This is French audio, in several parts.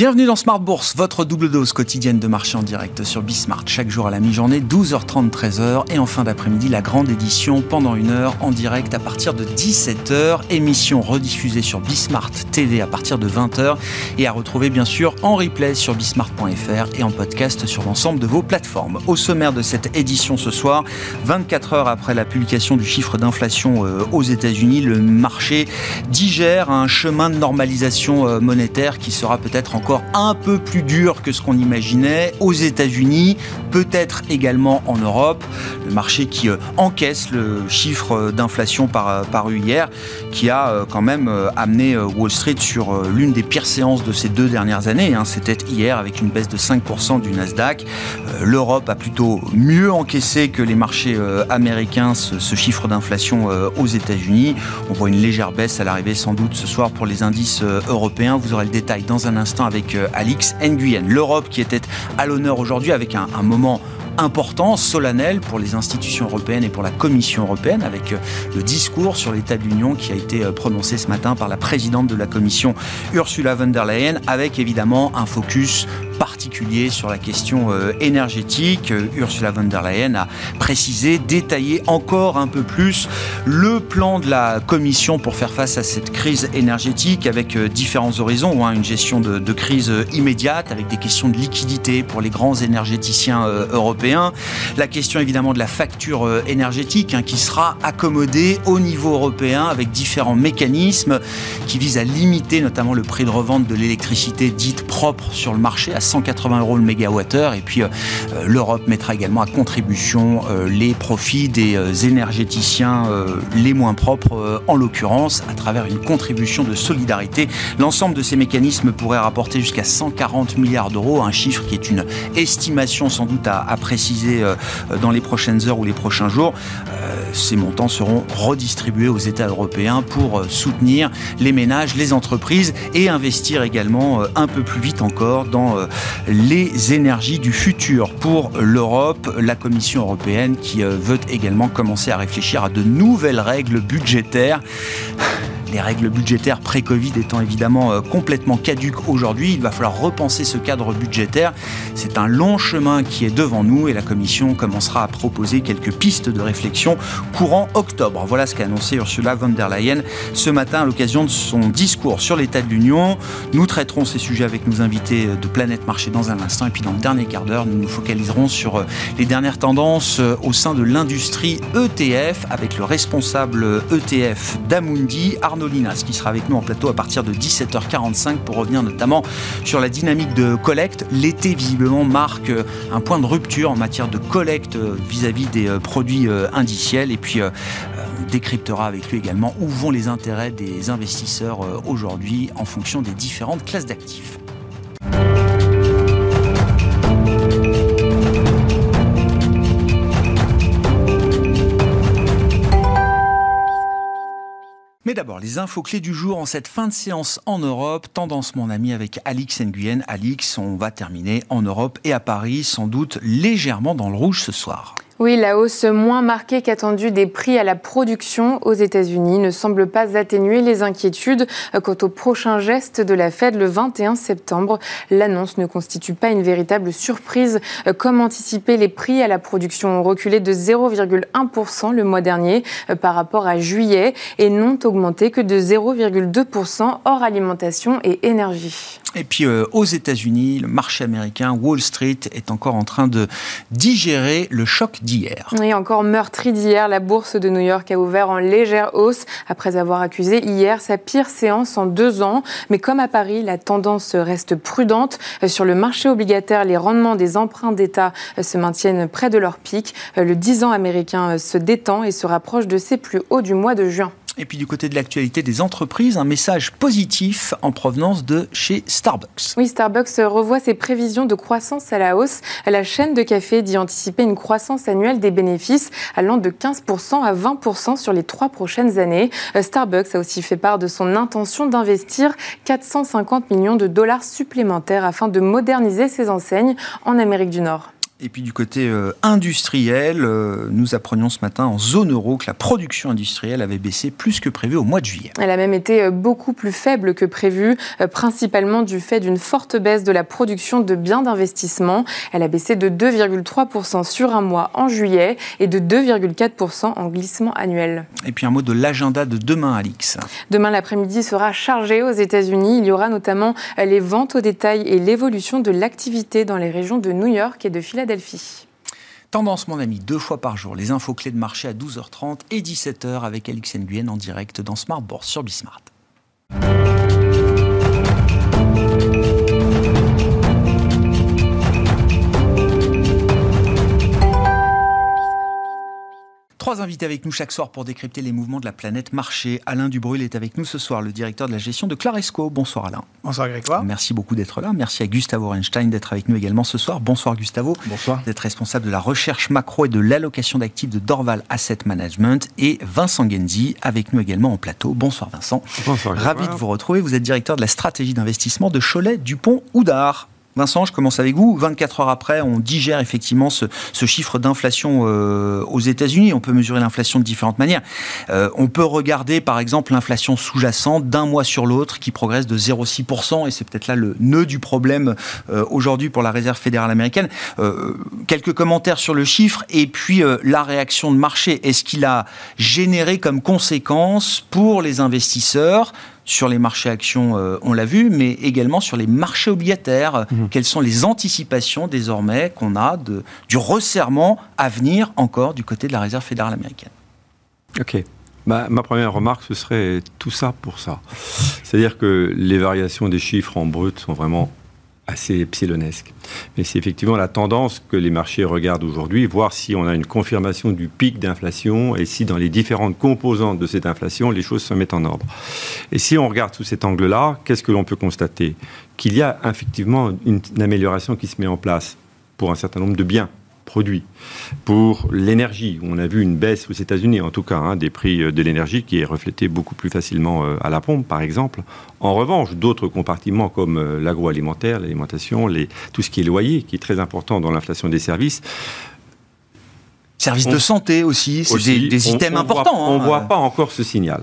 Bienvenue dans Smart Bourse, votre double dose quotidienne de marché en direct sur Bismart. Chaque jour à la mi-journée, 12h30, 13h. Et en fin d'après-midi, la grande édition pendant une heure en direct à partir de 17h. Émission rediffusée sur Bismart TV à partir de 20h. Et à retrouver bien sûr en replay sur bismart.fr et en podcast sur l'ensemble de vos plateformes. Au sommaire de cette édition ce soir, 24 heures après la publication du chiffre d'inflation euh, aux États-Unis, le marché digère un chemin de normalisation euh, monétaire qui sera peut-être encore un peu plus dur que ce qu'on imaginait aux États-Unis, peut-être également en Europe. Le marché qui euh, encaisse le chiffre d'inflation par, paru hier, qui a euh, quand même euh, amené Wall Street sur l'une des pires séances de ces deux dernières années. Hein. C'était hier avec une baisse de 5% du Nasdaq. L'Europe a plutôt mieux encaissé que les marchés américains ce, chiffre d'inflation aux États-Unis. On voit une légère baisse à l'arrivée sans doute ce soir pour les indices européens. Vous aurez le détail dans un instant avec euh, Alix Nguyen. L'Europe qui était à l'honneur aujourd'hui avec un, un moment important, solennel pour les institutions européennes et pour la Commission européenne, avec euh, le discours sur l'état de l'Union qui a été euh, prononcé ce matin par la présidente de la Commission, Ursula von der Leyen, avec évidemment un focus particulier sur la question euh, énergétique. Ursula von der Leyen a précisé, détaillé encore un peu plus le plan de la Commission pour faire face à cette crise énergétique avec différents horizons. Hein, une gestion de, crise immédiate avec des questions de liquidité pour les grands énergéticiens européens la question évidemment de la facture euh, énergétique hein, qui sera accommodée au niveau européen avec différents mécanismes qui visent à limiter notamment le prix de revente de l'électricité dite propre sur le marché à 180 euros le mégawattheure. Et puis euh, euh, l'Europe mettra également à contribution les profits des énergéticiens les moins propres en l'occurrence à travers une contribution de solidarité. L'ensemble de ces mécanismes pourrait rapporter jusqu'à 140 milliards d'euros, un chiffre qui est une estimation sans doute à, à préciser euh, dans les prochaines heures ou les prochains jours. Euh, ces montants seront redistribués aux États européens pour euh, soutenir les ménages, les entreprises et investir également un peu plus vite encore dans les énergies du futur. Pour l'Europe, la Commission européenne qui veut également commencer à réfléchir à de nouvelles règles budgétaires les règles budgétaires pré-Covid étant évidemment euh, complètement caduques aujourd'hui. Il va falloir repenser ce cadre budgétaire. C'est un long chemin qui est devant nous et la Commission commencera à proposer quelques pistes de réflexion courant octobre. Voilà ce qu'a annoncé Ursula von der Leyen ce matin à l'occasion de son discours sur l'état de l'Union. Nous traiterons ces sujets avec nos invités de Planète Marché dans un instant et puis dans le dernier quart d'heure, nous nous focaliserons sur euh, les dernières tendances euh, au sein de l'industrie ETF avec le responsable ETF d'Amundi, Arnaud ce qui sera avec nous en plateau à partir de 17h45 pour revenir notamment sur la dynamique de collecte. L'été, visiblement, marque euh, un point de rupture en matière de collecte euh, vis-à-vis des euh, produits indiciels. Et puis, on décryptera avec lui également où vont les intérêts des investisseurs aujourd'hui en fonction des différentes classes d'actifs. Les infos clés du jour en cette fin de séance en Europe. Tendance, mon ami, avec Alix Nguyen. Alix, on va terminer en Europe et à Paris, sans doute légèrement dans le rouge ce soir. Oui, la hausse moins marquée qu'attendue des prix à la production aux États-Unis ne semble pas atténuer les inquiétudes quant au prochain geste de la Fed le 21 septembre. L'annonce ne constitue pas une véritable surprise. Comme anticipé, les prix à la production ont reculé de 0,1% le mois dernier par rapport à juillet et n'ont augmenté que de 0,2% hors alimentation et énergie. Et puis euh, aux États-Unis, le marché américain, Wall Street, est encore en train de digérer le choc d'hier. Oui, encore meurtri d'hier, la bourse de New York a ouvert en légère hausse après avoir accusé hier sa pire séance en deux ans. Mais comme à Paris, la tendance reste prudente. Sur le marché obligataire, les rendements des emprunts d'État se maintiennent près de leur pic. Le 10 ans américain se détend et se rapproche de ses plus hauts du mois de juin. Et puis du côté de l'actualité des entreprises, un message positif en provenance de chez Starbucks. Oui, Starbucks revoit ses prévisions de croissance à la hausse. La chaîne de café dit anticiper une croissance annuelle des bénéfices allant de 15% à 20% sur les trois prochaines années. Starbucks a aussi fait part de son intention d'investir 450 millions de dollars supplémentaires afin de moderniser ses enseignes en Amérique du Nord. Et puis du côté euh, industriel, euh, nous apprenions ce matin en zone euro que la production industrielle avait baissé plus que prévu au mois de juillet. Elle a même été euh, beaucoup plus faible que prévu, principalement du fait d'une forte baisse de la production de biens d'investissement. Elle a baissé de 2,3% sur un mois en juillet et de 2,4% en glissement annuel. Et puis un mot de l'agenda de demain, Alix. Demain, l'après-midi sera chargé aux États-Unis. Il y aura notamment les ventes au détail et l'évolution de l'activité dans les régions de New York et de Philadelphie. Tendance, mon ami, deux fois par jour, les infos clés de marché à 12h30 et 17h avec Alix Nguyen en direct dans Smart sur Bismart. Trois invités avec nous chaque soir pour décrypter les mouvements de la planète marché. Alain Dubrul est avec nous ce soir, le directeur de la gestion de Claresco. Bonsoir Alain. Bonsoir Grégoire. Merci beaucoup d'être là. Merci à Gustavo Einstein d'être avec nous également ce soir. Bonsoir Gustavo. Bonsoir. D'être responsable de la recherche macro et de l'allocation d'actifs de Dorval Asset Management. Et Vincent Genzi avec nous également en plateau. Bonsoir Vincent. Bonsoir. Ravi de vous retrouver. Vous êtes directeur de la stratégie d'investissement de Cholet Dupont Houdard. Vincent, je commence avec vous. 24 heures après, on digère effectivement ce, chiffre d'inflation euh, aux États-Unis. On peut mesurer l'inflation de différentes manières. Euh, on peut regarder, par exemple, l'inflation sous-jacente d'un mois sur l'autre qui progresse de 0,6%. Et c'est peut-être là le nœud du problème euh, aujourd'hui pour la Réserve fédérale américaine. quelques commentaires sur le chiffre et puis la réaction de marché. Est-ce qu'il a généré comme conséquence pour les investisseurs sur les marchés actions, euh, on l'a vu, mais également sur les marchés obligataires. Mhm. Quelles sont les anticipations désormais qu'on a de, du resserrement à venir encore du côté de la Réserve fédérale américaine? Ok. ma première remarque, ce serait tout ça pour ça. C'est-à-dire que les variations des chiffres en brut sont vraiment assez epsilonesque. Mais c'est effectivement la tendance que les marchés regardent aujourd'hui, voir si on a une confirmation du pic d'inflation et si dans les différentes composantes de cette inflation, les choses se mettent en ordre. Et si on regarde sous cet angle-là, qu'est-ce que l'on peut constater? Qu'il y a effectivement une amélioration qui se met en place pour un certain nombre de biens produits. Pour l'énergie, on a vu une baisse aux États-Unis, en tout cas, hein, des prix euh, de l'énergie qui est reflété beaucoup plus facilement euh, à la pompe, par exemple. En revanche, d'autres compartiments comme euh, l'agroalimentaire, l'alimentation, tout ce qui est loyer, qui est très important dans l'inflation des services, Services de santé aussi, c'est des, items importants. on ne voit hein. pas encore ce signal.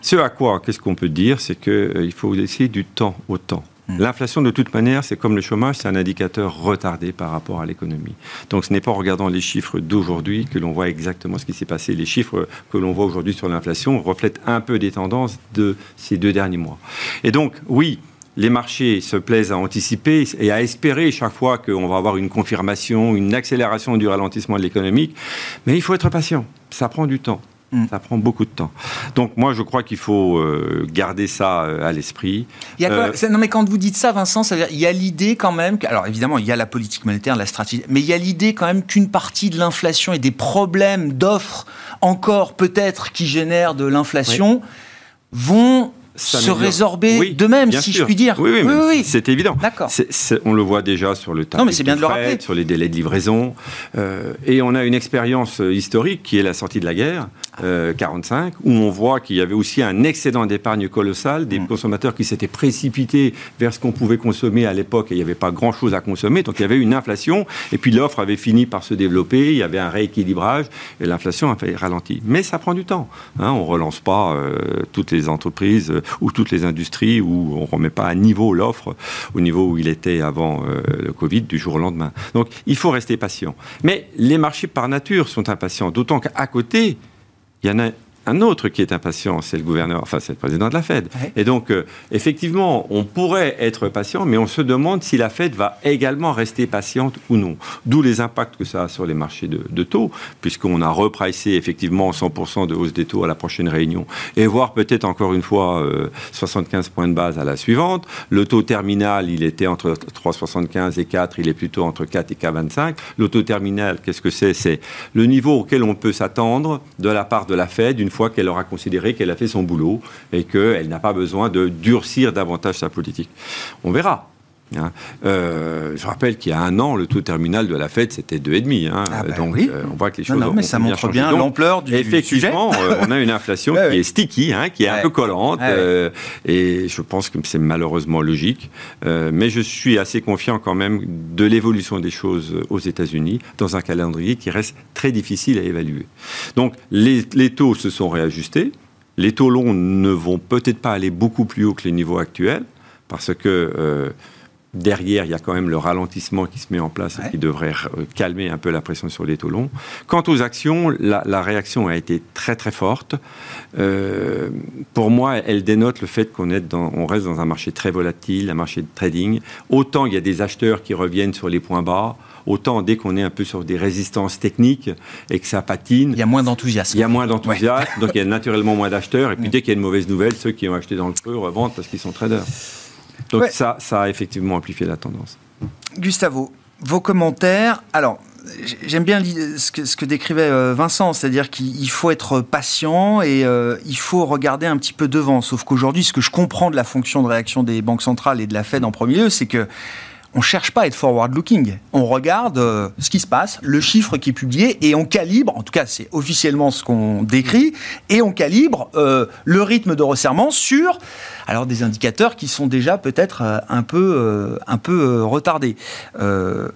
Ce à quoi, qu'est-ce qu'on peut dire, c'est qu'il faut laisser du temps au temps. Mm. L'inflation, de toute manière, c'est comme le chômage, c'est un indicateur retardé par rapport à l'économie. Donc ce n'est pas en regardant les chiffres d'aujourd'hui que l'on voit exactement ce qui s'est passé. Les chiffres que l'on voit aujourd'hui sur l'inflation reflètent un peu des tendances de ces deux derniers mois. Et donc, oui, les marchés se plaisent à anticiper et à espérer chaque fois qu'on va avoir une confirmation, une accélération du ralentissement de l'économie. Mais il faut être patient. Ça prend du temps. Mm. Ça prend beaucoup de temps. Donc moi, je crois qu'il faut euh, garder ça euh, à l'esprit. Euh, non, mais quand vous dites ça, Vincent, ça il y a l'idée quand même. alors évidemment, il y a la politique monétaire, la stratégie, mais il y a l'idée quand même qu'une partie de l'inflation et des problèmes d'offres encore peut-être qui génèrent de l'inflation vont se résorber d'eux-mêmes, si je puis dire. Oui, oui, oui, c'est évident. D'accord. on le voit déjà sur le tarif non, mais c'est bien de, le rappeler. sur les délais de livraison. et on a une expérience historique qui est la sortie de la guerre, 45, où on voit qu'il y avait aussi un excédent d'épargne colossal, des mm. consommateurs qui s'étaient précipités vers ce qu'on pouvait consommer à l'époque et il n'y avait pas grand-chose à consommer. Donc il y avait une inflation et puis l'offre avait fini par se développer, il y avait un rééquilibrage et l'inflation a fait ralenti. Mais ça prend du temps. Hein. on ne relance pas euh, toutes les entreprises euh, ou toutes les industries où on ne remet pas à niveau l'offre au niveau où il était avant euh, le Covid du jour au lendemain. Donc il faut rester patient. Mais les marchés par nature sont impatients, d'autant qu'à côté, il y en a un autre qui est impatient, c'est le gouverneur, enfin c'est le président de la Fed. Et donc, euh, effectivement, on pourrait être patient, mais on se demande si la Fed va également rester patiente ou non. D'où les impacts que ça a sur les marchés de, taux, puisqu'on a repricé effectivement 100% de hausse des taux à la prochaine réunion, et voir peut-être encore une fois 75 euh, points de base à la suivante. Le taux terminal, il était entre 3,75 et 4, il est plutôt entre 4 et 4,25. Le taux terminal, qu'est-ce que c'est? C'est le niveau auquel on peut s'attendre de la part de la Fed, une une fois qu'elle aura considéré qu'elle a fait son boulot et qu'elle n'a pas besoin de durcir davantage sa politique. On verra. Hein. Euh, je rappelle qu'il y a un an, le taux terminal de la Fed, c'était 2,5. Hein. Ah bah Donc, oui. euh, on voit que les choses Non, non, mais ont ça bien montre changé. bien l'ampleur du, du sujet. Effectivement, euh, on a une inflation Ouais, qui ouais. est sticky, hein, qui est Ouais. un peu collante, euh, et je pense que c'est malheureusement logique. Mais je suis assez confiant quand même de l'évolution des choses aux États-Unis dans un calendrier qui reste très difficile à évaluer. Donc les, les taux se sont réajustés. Les taux longs ne vont peut-être pas aller beaucoup plus haut que les niveaux actuels, parce que derrière, il y a quand même le ralentissement qui se met en place Ouais. et qui devrait euh, calmer un peu la pression sur les taux longs. Quant aux actions, la, la réaction a été très très forte. Euh, pour moi, elle dénote le fait qu'on on reste dans un marché très volatile, un marché de trading. Autant il y a des acheteurs qui reviennent sur les points bas, autant dès qu'on est un peu sur des résistances techniques et que ça patine, Il y a moins d'enthousiasme. il y a moins d'enthousiasme, donc il y a naturellement moins d'acheteurs. Et puis dès qu'il y a une mauvaise nouvelle, ceux qui ont acheté dans le creux revendent parce qu'ils sont traders. Donc Ouais. ça, ça a effectivement amplifié la tendance. Gustavo, vos commentaires. Alors, j'aime bien ce que, ce que décrivait euh, Vincent, c'est-à-dire qu'il il faut être patient et euh, il faut regarder un petit peu devant. Sauf qu'aujourd'hui, ce que je comprends de la fonction de réaction des banques centrales et de la Fed en premier lieu, c'est que on cherche pas à être forward-looking. On regarde euh, ce qui se passe, le chiffre qui est publié, et on calibre, en tout cas c'est officiellement ce qu'on décrit, et on calibre euh, le rythme de resserrement sur alors des indicateurs qui sont déjà peut-être euh, un peu, un peu retardés.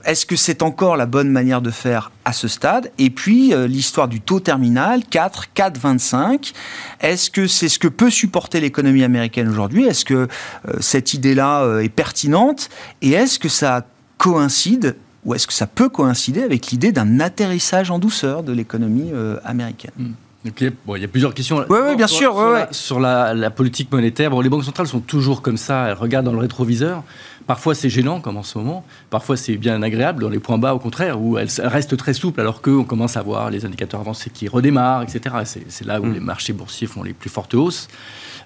Est-ce que c'est encore la bonne manière de faire à ce stade? Et puis l'histoire du taux terminal, 4, 4,25. Est-ce que c'est ce que peut supporter l'économie américaine aujourd'hui? Est-ce que cette idée-là est pertinente? Et est-ce que ça coïncide ou est-ce que ça peut coïncider avec l'idée d'un atterrissage en douceur de l'économie euh, américaine? Donc, il, y a, bon, il y a plusieurs questions. Ouais, ouais, bien Sur- sûr, Sur, ouais, la, ouais. sur la- la politique monétaire, bon, les banques centrales sont toujours comme ça. Elles regardent dans le rétroviseur. Parfois, c'est gênant, comme en ce moment. Parfois, c'est bien agréable. Dans les points bas, au contraire, où elles, restent très souples, alors qu'on commence à voir les indicateurs avancés qui redémarrent, etc. C'est, là où Mm. les marchés boursiers font les plus fortes hausses,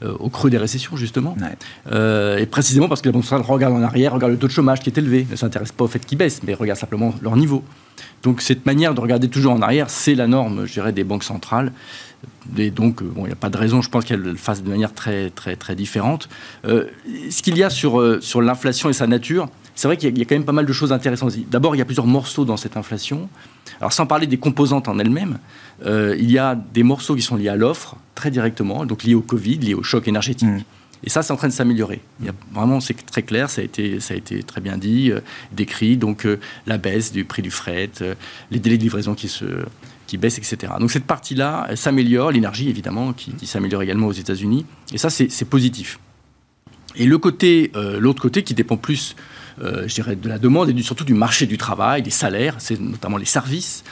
euh, au creux des récessions, justement. Ouais. Euh, et précisément parce que les banques centrales regardent en arrière, regardent le taux de chômage qui est élevé, ne s'intéressent pas au fait qu'il baisse, mais regardent simplement leur niveau. Donc cette manière de regarder toujours en arrière, c'est la norme, je dirais, des banques centrales. Et donc, euh, bon, il n'y a pas de raison, je pense qu'elles le fassent de manière très, très, très différente. Euh, ce qu'il y a sur, sur l'inflation et sa nature, c'est vrai qu'il y, a- il y a quand même pas mal de choses intéressantes. D'abord, il y a plusieurs morceaux dans cette inflation. Alors, sans parler des composantes en elles-mêmes, euh, il y a des morceaux qui sont liés à l'offre, très directement, donc liés au Covid, liés au choc énergétique. Mm. Et ça, c'est en train de s'améliorer. Vraiment, c'est très clair, ça a été, ça a été très bien dit, euh, décrit. Donc, euh, la baisse du prix du fret, euh, les délais de livraison qui, se, qui baissent, etc. Donc, cette partie-là, s'améliore. L'énergie, évidemment, qui, qui s'améliore également aux États-Unis. Et ça, c'est positif. Et le côté, l'autre côté qui dépend plus, je dirais, de la demande et du- surtout du marché du travail, des salaires, c'est notamment les services.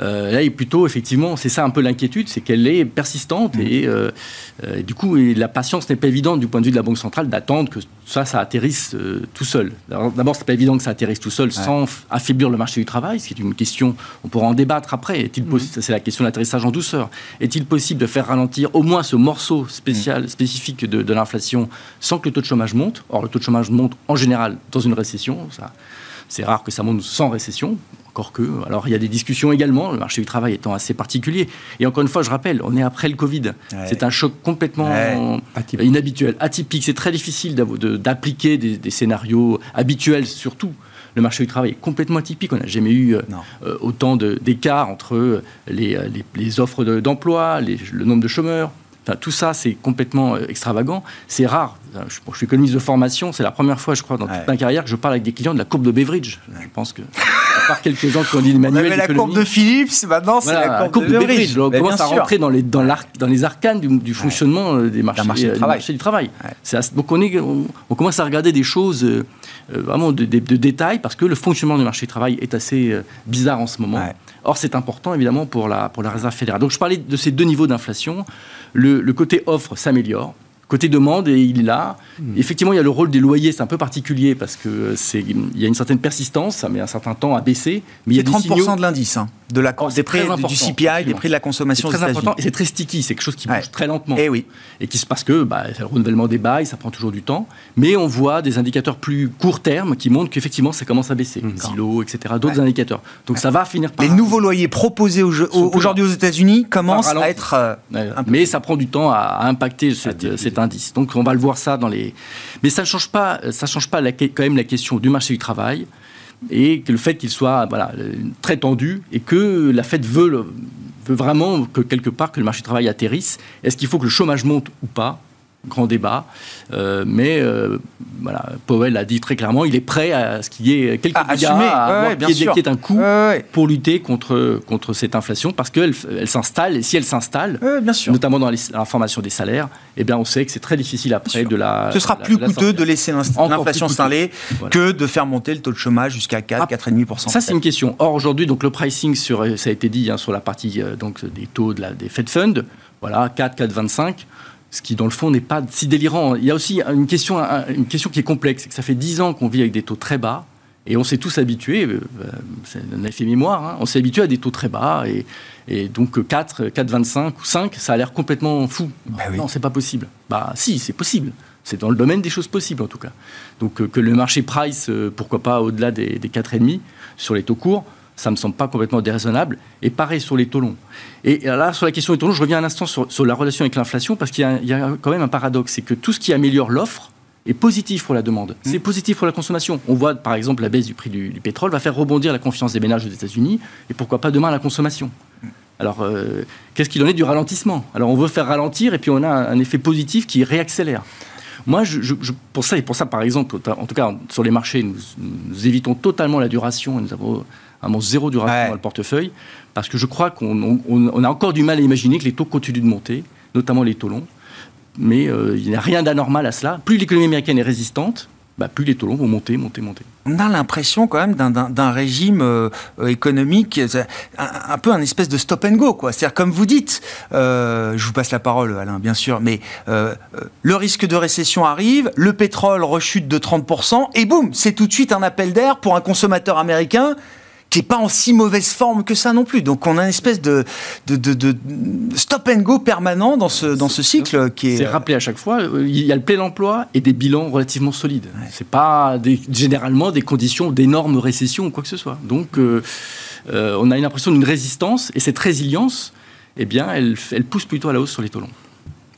Euh, là, et plutôt, effectivement, c'est ça un peu l'inquiétude, c'est qu'elle est persistante et, euh, euh, et du coup, et la patience n'est pas évidente du point de vue de la Banque centrale d'attendre que ça, ça atterrisse euh, tout seul. D'abord, c'est pas évident que ça atterrisse tout seul sans affaiblir le marché du travail, ce qui est une question, on pourra en débattre après. Est-il possi- C'est la question de l'atterrissage en douceur. Est-il possible de faire ralentir au moins ce morceau spécial, spécifique de, de l'inflation sans que le taux de chômage monte? Or, le taux de chômage monte en général dans une récession. Ça, c'est rare que ça monte sans récession, encore que. Alors il y a des discussions également, le marché du travail étant assez particulier. Et encore une fois, je rappelle, on est après le Covid. Ouais. C'est un choc complètement Ouais. atypique. inhabituel, atypique. C'est très difficile d'appliquer des, des scénarios habituels, surtout. Le marché du travail est complètement atypique. On n'a jamais eu euh, autant d'écart entre euh, les, euh, les- les offres de- d'emploi, le nombre de chômeurs. Enfin, tout ça, c'est complètement euh, extravagant. C'est rare. Je, bon, je suis économiste de formation. C'est la première fois, je crois, dans Ouais. toute ma carrière que je parle avec des clients de la courbe de Beveridge. Je pense que, à part quelques gens qui ont dit le manuel avait la courbe de Philips, maintenant c'est voilà, la courbe, de Beveridge. On Mais commence à rentrer dans les, dans les arcanes du, du fonctionnement euh, des marchés, marché du euh, travail. marché du travail. Ouais. Donc on, est, on, on commence à regarder des choses euh, vraiment de, de- de détails parce que le fonctionnement du marché du travail est assez euh, bizarre en ce moment. Or, c'est important évidemment pour la, pour la réserve fédérale. Donc, je parlais de ces deux niveaux d'inflation. Le, côté offre s'améliore côté demande, et il est là. Hmm. Effectivement, il y a le rôle des loyers, c'est un peu particulier parce que c'est, il y a une certaine persistance, ça met un certain temps à baisser. Mais il y a 30% de l'indice, hein, de la, oh, des prix, du CPI, des prix de la consommation. C'est très important et c'est très sticky, c'est quelque chose qui bouge très lentement. Et eh oui. Et qui se passe que bah, le renouvellement des bails, ça prend toujours du temps. Mais on voit des indicateurs plus court terme qui montrent qu'effectivement ça commence à baisser. Mmh. Silo, etc. D'autres indicateurs. Donc ça va finir par. Les nouveaux loyers proposés aujourd'hui aux États-Unis commencent à être. Euh, mais ça prend du temps à, impacter cet Donc on va le voir ça dans les. Mais ça ne change pas, ça change pas quand même la question du marché du travail et le fait qu'il soit voilà, très tendu et que la Fed veut, veut vraiment que quelque part que le marché du travail atterrisse. Est-ce qu'il faut que le chômage monte ou pas? Grand débat. Euh, mais euh, voilà, Powell a dit très clairement, il est prêt à ce qu'il y ait quelques à milliards, à qu'il y ait un coup pour lutter contre, contre cette inflation, parce qu'elle elle, s'installe, et si elle s'installe, notamment dans l'information des salaires, eh bien on sait que c'est très difficile après de la... Ce sera plus coûteux de laisser l'inflation s'installer que de faire monter le taux de chômage jusqu'à 4, 4,5%. Ça c'est une question. Or aujourd'hui, donc le pricing, sur, ça a été dit hein, sur la partie euh, donc, des taux de la, des Fed Funds, voilà, 4, 4,25 ce qui dans le fond n'est pas si délirant. Il y a aussi une question, une question qui est complexe, c'est que ça fait 10 ans qu'on vit avec des taux très bas, et on s'est tous habitués, euh, c'est un effet mémoire, hein, on s'est habitué à des taux très bas, et, et donc 4, 4,25 ou 5, ça a l'air complètement fou. Bah non, c'est pas possible. Bah si, c'est possible. C'est dans le domaine des choses possibles en tout cas. Donc euh, que le marché price, euh, pourquoi pas au-delà des, des 4,5 sur les taux courts, ça me semble pas complètement déraisonnable. Et pareil sur les taux longs. Et là, sur la question des taux longs, je reviens un instant sur, la relation avec l'inflation, parce qu'il y, a quand même un paradoxe, c'est que tout ce qui améliore l'offre est positif pour la demande. Mmh. C'est positif pour la consommation. On voit, par exemple, la baisse du prix du, pétrole va faire rebondir la confiance des ménages aux États-Unis, et pourquoi pas demain la consommation. Mmh. Alors, euh, qu'est-ce qu'il en est du ralentissement? Alors, on veut faire ralentir, et puis on a un, effet positif qui réaccélère. Moi, je, pour ça, et pour ça, par exemple, en tout cas, sur les marchés, nous, nous évitons totalement la duration, et nous avons mon zéro duration dans le portefeuille, parce que je crois qu'on a encore du mal à imaginer que les taux continuent de monter, notamment les taux longs. Mais euh, il n'y a rien d'anormal à cela. Plus l'économie américaine est résistante, bah, plus les taux longs vont monter, monter, monter. On a l'impression quand même d'un régime euh, économique, un, peu un espèce de stop and go. C'est-à-dire, comme vous dites, euh, je vous passe la parole Alain, bien sûr, mais le risque de récession arrive, le pétrole rechute de 30%, et boum, c'est tout de suite un appel d'air pour un consommateur américain qui n'est pas en si mauvaise forme que ça non plus. Donc on a une espèce de, de, de, stop and go permanent dans ce, dans ce cycle qui est... C'est rappelé à chaque fois, euh, il y a le plein emploi et des bilans relativement solides. C'est pas des, généralement des conditions d'énormes récession ou quoi que ce soit. Donc euh, euh, on a une impression d'une résistance et cette résilience, eh bien, elle, elle pousse plutôt à la hausse sur les taux longs.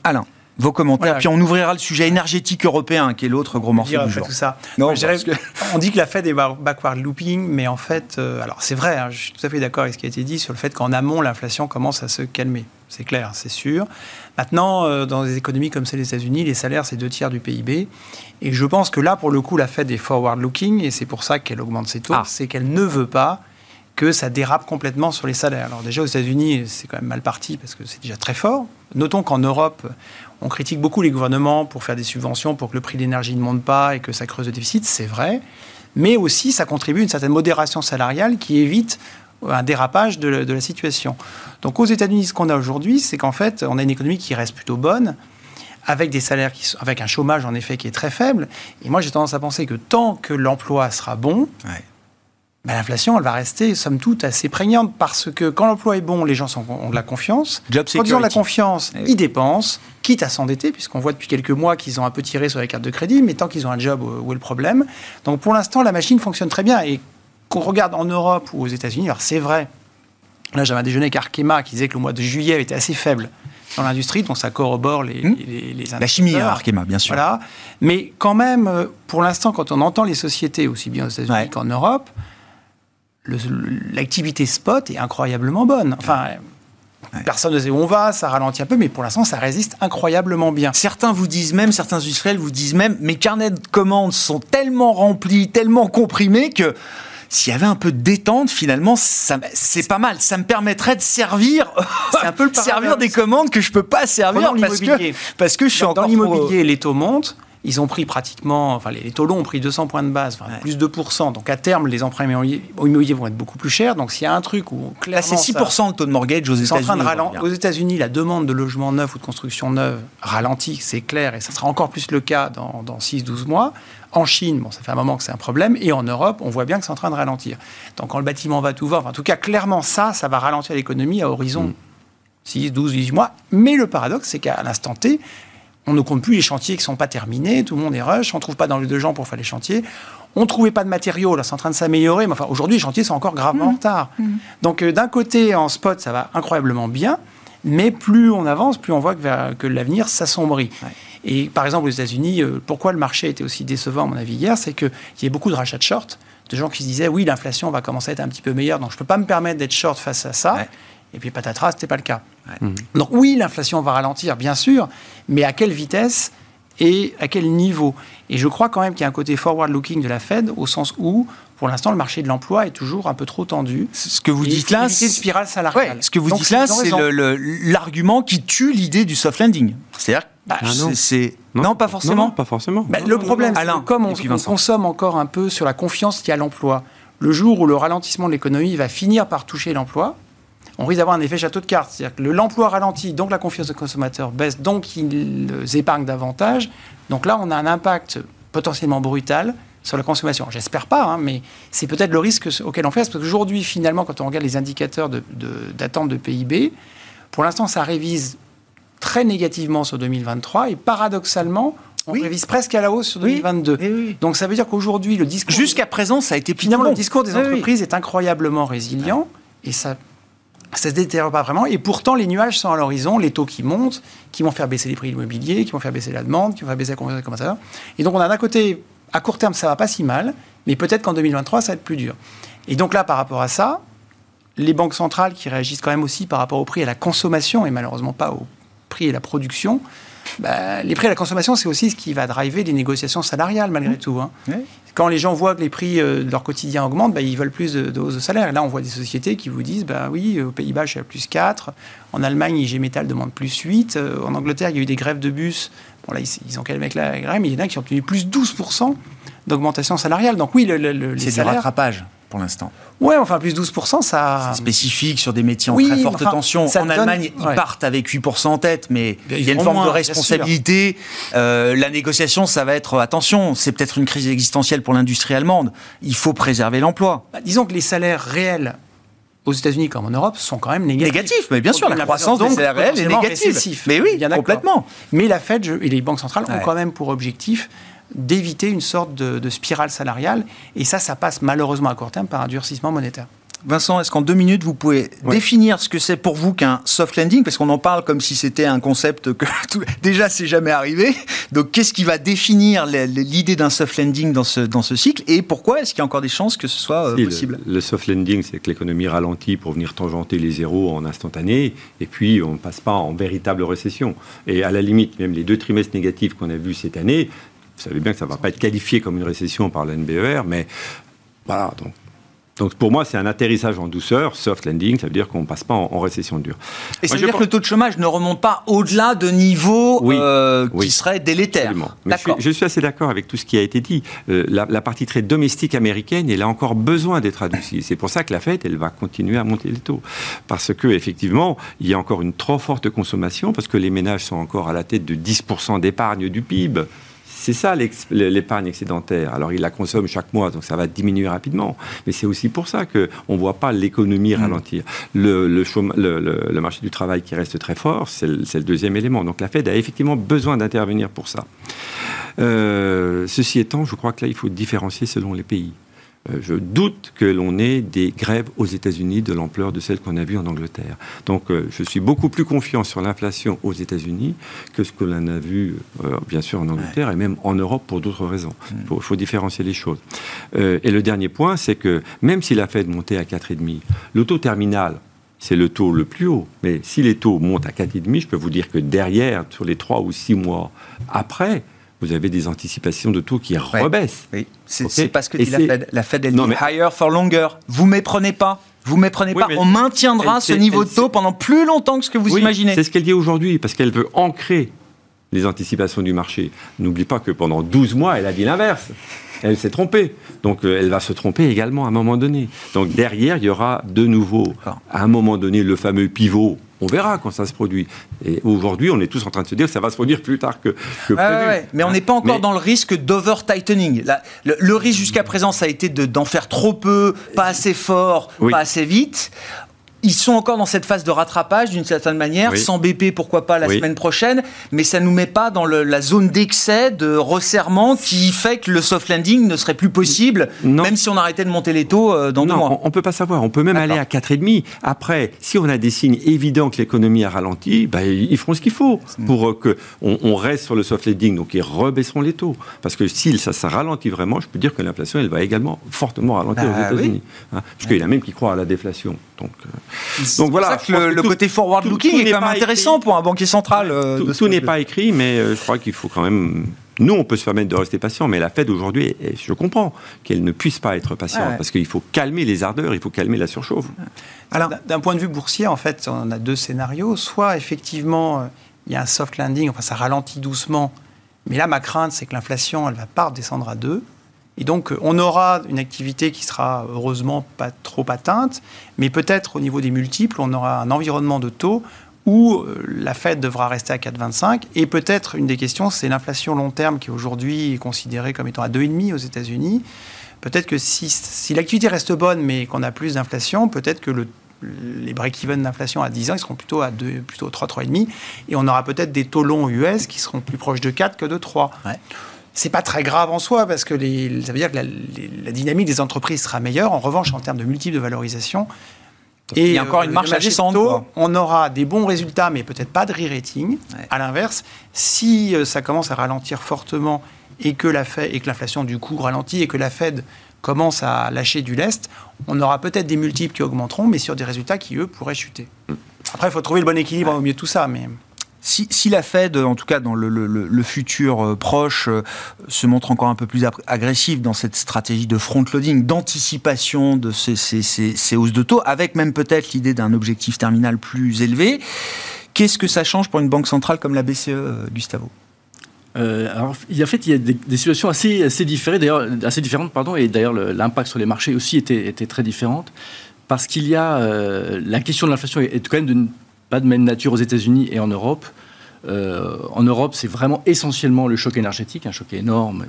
Alain vos commentaires. Puis on ouvrira le sujet énergétique européen, qui est l'autre gros morceau du jour. Tout ça. Non, On dit que la Fed est backward looping, mais en fait, euh, alors c'est vrai, hein, je suis tout à fait d'accord avec ce qui a été dit sur le fait qu'en amont, l'inflation commence à se calmer. C'est clair, c'est sûr. Maintenant, euh, dans des économies comme celle des États-Unis, les salaires, c'est deux tiers du PIB. Et je pense que là, pour le coup, la Fed est forward looking, et c'est pour ça qu'elle augmente ses taux. Ah. C'est qu'elle ne veut pas que ça dérape complètement sur les salaires. Alors déjà aux États-Unis, c'est quand même mal parti parce que c'est déjà très fort. Notons qu'en Europe, on critique beaucoup les gouvernements pour faire des subventions pour que le prix de l'énergie ne monte pas et que ça creuse le déficit, c'est vrai. Mais aussi, ça contribue à une certaine modération salariale qui évite un dérapage de, la situation. Donc aux États-Unis, ce qu'on a aujourd'hui, c'est qu'en fait, on a une économie qui reste plutôt bonne, avec des salaires avec un chômage en effet qui est très faible. Et moi, j'ai tendance à penser que tant que l'emploi sera bon, bah, l'inflation, elle va rester, somme toute, assez prégnante parce que quand l'emploi est bon, les gens ont de la confiance. Job quand ils ont de la confiance, ils dépensent, quitte à s'endetter, puisqu'on voit depuis quelques mois qu'ils ont un peu tiré sur les cartes de crédit, mais tant qu'ils ont un job, où est le problème Donc pour l'instant, la machine fonctionne très bien. Et qu'on regarde en Europe ou aux États-Unis, alors c'est vrai. Là, j'avais un déjeuner avec Arkema qui disait que le mois de juillet était assez faible dans l'industrie, donc ça corrobore les, hmm. les, La chimie à Arkema, bien sûr. Voilà. Mais quand même, euh, pour l'instant, quand on entend les sociétés, aussi bien aux États-Unis qu'en Europe, l'activité spot est incroyablement bonne. Enfin, Personne ne sait où on va, ça ralentit un peu, mais pour l'instant, ça résiste incroyablement bien. Certains vous disent même, certains industriels vous disent même, mes carnets de commandes sont tellement remplis, tellement comprimés que s'il y avait un peu de détente, finalement, c'est pas mal. Ça me permettrait de servir, un peu le servir des commandes que je peux pas servir parce que, parce que je suis dans, encore dans l'immobilier, les taux montent ils ont pris pratiquement, enfin les, taux longs ont pris 200 points de base, enfin, plus de 2%. Donc à terme, les emprunts immobiliers vont être beaucoup plus chers. Donc s'il y a un truc où clairement. Là, c'est 6% le taux de mortgage aux États-Unis. en train de Aux États-Unis, la demande de logement neuf ou de construction neuve ralentit, c'est clair, et ça sera encore plus le cas dans, dans 6-12 mois. En Chine, bon, ça fait un moment que c'est un problème, et en Europe, on voit bien que c'est en train de ralentir. Donc quand le bâtiment va tout voir, en tout cas, clairement, ça, ça va ralentir l'économie à horizon 6, 12, 18 mois. Mais le paradoxe, c'est qu'à l'instant T, on ne compte plus les chantiers qui ne sont pas terminés, tout le monde est rush, on ne trouve pas dans le de gens pour faire les chantiers. On ne trouvait pas de matériaux, là c'est en train de s'améliorer, mais enfin aujourd'hui les chantiers sont encore gravement en mmh. retard. Mmh. Donc euh, d'un côté en spot ça va incroyablement bien, mais plus on avance, plus on voit que, que l'avenir s'assombrit. Et par exemple, aux États-Unis, euh, pourquoi le marché était aussi décevant, à mon avis, hier, c'est qu'il y a beaucoup de rachats de short, de gens qui se disaient, oui, l'inflation va commencer à être un petit peu meilleure, donc je ne peux pas me permettre d'être short face à ça. Et puis patatras, ce n'était pas le cas. Mhm. Donc oui, l'inflation va ralentir, bien sûr, mais à quelle vitesse et à quel niveau? Et je crois quand même qu'il y a un côté forward-looking de la Fed, au sens où, pour l'instant, le marché de l'emploi est toujours un peu trop tendu. Ce que vous dites là, c'est une spirale salariale. ce que vous dites là, c'est l'argument qui tue l'idée du soft landing. C'est-à-dire bah, ah c'est non. pas forcément. pas forcément. Bah, le problème, c'est comme on, consomme encore un peu sur la confiance qu'il y a à l'emploi, le jour où le ralentissement de l'économie va finir par toucher l'emploi, on risque d'avoir un effet château de cartes. C'est-à-dire que l'emploi ralentit, donc la confiance des consommateurs baisse, donc ils épargnent davantage. Donc là, on a un impact potentiellement brutal sur la consommation. J'espère pas, hein, mais c'est peut-être le risque auquel on fait. Parce qu'aujourd'hui, finalement, quand on regarde les indicateurs d'attente de, de PIB, pour l'instant, ça révise très négativement sur 2023 et paradoxalement, on révise presque à la hausse sur 2022. Donc ça veut dire qu'aujourd'hui, le discours. Jusqu'à présent, ça a été finalement le discours des entreprises est incroyablement résilient et ça. Ça se détériore pas vraiment, et pourtant les nuages sont à l'horizon, les taux qui montent, qui vont faire baisser les prix immobiliers, qui vont faire baisser la demande, qui vont faire baisser la consommation ça. Et donc on a d'un côté, à court terme, ça va pas si mal, mais peut-être qu'en 2023, ça va être plus dur. Et donc là, par rapport à ça, les banques centrales qui réagissent quand même aussi par rapport au prix à la consommation et malheureusement pas au prix et la production, bah, les prix à la consommation, c'est aussi ce qui va driver les négociations salariales, malgré mmh. tout. Hein. Quand les gens voient que les prix euh, de leur quotidien augmentent, bah, ils veulent plus de, hausse de salaire. Et là, on voit des sociétés qui vous disent bah, oui, aux Pays-Bas, je suis à plus 4. En Allemagne, IG Metall demande plus 8. Euh, en Angleterre, il y a eu des grèves de bus. Bon, là, ils, ont calmé avec la grève, mais il y en a qui ont obtenu plus 12% d'augmentation salariale. Donc, oui, le, c'est du rattrapage pour l'instant. Ouais, enfin plus 12%, ça. C'est spécifique sur des métiers en très forte tension. En Allemagne, ils partent avec 8% en tête, mais il y a une forme de responsabilité. Euh, la négociation, ça va être attention, c'est peut-être une crise existentielle pour l'industrie allemande. Il faut préserver l'emploi. Bah, disons que les salaires réels aux États-Unis comme en Europe sont quand même négatifs. Négatifs, mais bien sûr, la croissance des salaires réels est négative. Mais oui, complètement. Mais la Fed et les banques centrales ont quand même pour objectif d'éviter une sorte de, spirale salariale. Et ça, ça passe malheureusement à court terme par un durcissement monétaire. Vincent, est-ce qu'en deux minutes, vous pouvez définir ce que c'est pour vous qu'un soft landing? Parce qu'on en parle comme si c'était un concept que déjà c'est jamais arrivé. Donc, qu'est-ce qui va définir l'idée d'un soft landing dans ce, dans ce cycle? Et pourquoi est-ce qu'il y a encore des chances que ce soit euh, possible? le, soft landing, c'est que l'économie ralentit pour venir tangenter les zéros en instantané. Et puis, on ne passe pas en véritable récession. Et à la limite, même les deux trimestres négatifs qu'on a vus cette année, vous savez bien que ça ne va pas être qualifié comme une récession par la NBER, mais voilà, donc donc pour moi, c'est un atterrissage en douceur, soft landing, ça veut dire qu'on ne passe pas en, récession dure. Et ça veut dire que le taux de chômage ne remonte pas au-delà de niveaux euh, qui seraient délétères. Je suis, je suis, assez d'accord avec tout ce qui a été dit. Euh, la, partie très domestique américaine, elle a encore besoin d'être adoucie. C'est pour ça que la Fed, elle va continuer à monter les taux. Parce que effectivement, il y a encore une trop forte consommation, parce que les ménages sont encore à la tête de 10% d'épargne du PIB. C'est ça l'épargne excédentaire. Alors, il la consomme chaque mois, donc ça va diminuer rapidement. Mais c'est aussi pour ça qu'on ne voit pas l'économie mm. ralentir. Le, le, marché du travail qui reste très fort, c'est le, deuxième élément. Donc, la Fed a effectivement besoin d'intervenir pour ça. Euh, ceci étant, je crois que là, il faut différencier selon les pays. Euh, je doute que l'on ait des grèves aux États-Unis de l'ampleur de celles qu'on a vues en Angleterre. Donc euh, je suis beaucoup plus confiant sur l'inflation aux États-Unis que ce que l'on a vu, euh, bien sûr, en Angleterre et même en Europe pour d'autres raisons. Il faut, différencier les choses. et le dernier point, c'est que même si la Fed montait à 4,5, le taux terminal, c'est le taux le plus haut. Mais si les taux montent à 4,5, je peux vous dire que derrière, sur les 3 ou 6 mois après, vous avez des anticipations de taux qui rebaissent. Oui, c'est parce que dit la Fed. La Fed, elle dit higher for longer. Vous méprenez pas. Vous méprenez pas. On maintiendra ce niveau de taux pendant plus longtemps que ce que vous imaginez. C'est ce qu'elle dit aujourd'hui, parce qu'elle veut ancrer les anticipations du marché. N'oublie pas que pendant 12 mois, elle a dit l'inverse. Elle s'est trompée. Donc euh, elle va se tromper également à un moment donné. Donc derrière, il y aura de nouveau, à un moment donné, le fameux pivot on verra quand ça se produit. Et aujourd'hui, on est tous en train de se dire que ça va se produire plus tard que, prévu. Mais on n'est pas encore dans le risque d'over-tightening. Le, risque jusqu'à présent, ça a été d'en faire trop peu, pas assez fort, pas assez vite ils sont encore dans cette phase de rattrapage d'une certaine manière, sans BP, pourquoi pas la semaine prochaine, mais ça ne nous met pas dans la zone d'excès, de resserrement qui fait que le soft landing ne serait plus possible, même si on arrêtait de monter les taux euh, dans deux mois. On ne peut pas savoir, on peut même aller à 4,5. Après, si on a des signes évidents que l'économie a ralenti, bah, ils feront ce qu'il faut pour euh, qu'on on reste sur le soft landing, donc ils rebaisseront les taux. Parce que si ça, ça ralentit vraiment, je peux dire que l'inflation, elle va également fortement ralentir bah aux États-Unis. Hein, parce qu'il y en a même qui croient à la déflation. Donc, euh, donc voilà, le, côté forward-looking est quand même intéressant pour un banquier central. Euh, tout, n'est pas écrit, mais euh, je crois qu'il faut quand même. Nous, on peut se permettre de rester patient, mais la Fed aujourd'hui, je comprends qu'elle ne puisse pas être patiente parce qu'il faut calmer les ardeurs, il faut calmer la surchauffe. Alors, d'un point de vue boursier, en fait, on a deux scénarios. Soit effectivement, il y a un soft landing, enfin ça ralentit doucement, mais là, ma crainte, c'est que l'inflation, elle va pas redescendre à 2. Et donc, on aura une activité qui sera heureusement pas trop atteinte, mais peut-être au niveau des multiples, on aura un environnement de taux où euh, la Fed devra rester à 4,25. Et peut-être une des questions, c'est l'inflation long terme qui aujourd'hui est considérée comme étant à 2,5 aux États-Unis. Peut-être que si, l'activité reste bonne, mais qu'on a plus d'inflation, peut-être que le, les break-even d'inflation à 10 ans, ils seront plutôt à 2, plutôt 3, 3,5. Et on aura peut-être des taux longs US qui seront plus proches de 4 que de 3. Ouais c'est pas très grave en soi parce que les, ça veut dire que la, dynamique des entreprises sera meilleure. En revanche, en termes de multiples de valorisation, et il y a encore une marche à descendre. On aura des bons résultats, mais peut-être pas de re-rating. À l'inverse, si euh, ça commence à ralentir fortement et que l'inflation du coup ralentit et que la Fed commence à lâcher du lest, on aura peut-être des multiples qui augmenteront, mais sur des résultats qui, eux, pourraient chuter. Mm. Après, il faut trouver le bon équilibre au milieu de tout ça. Mais... Si, la Fed, en tout cas dans le, futur euh, proche, euh, se montre encore un peu plus agressive dans cette stratégie de front-loading, d'anticipation de ces, hausses de taux, avec même peut-être l'idée d'un objectif terminal plus élevé, qu'est-ce que ça change pour une banque centrale comme la BCE, euh, Gustavo? Alors, en fait, il y a des, situations assez, différentes, pardon, et d'ailleurs l'impact sur les marchés aussi était, très différente, parce qu'il y a la question de l'inflation est quand même de pas de même nature aux États-Unis et en Europe. Euh, en Europe, c'est vraiment essentiellement le choc énergétique, un choc énorme,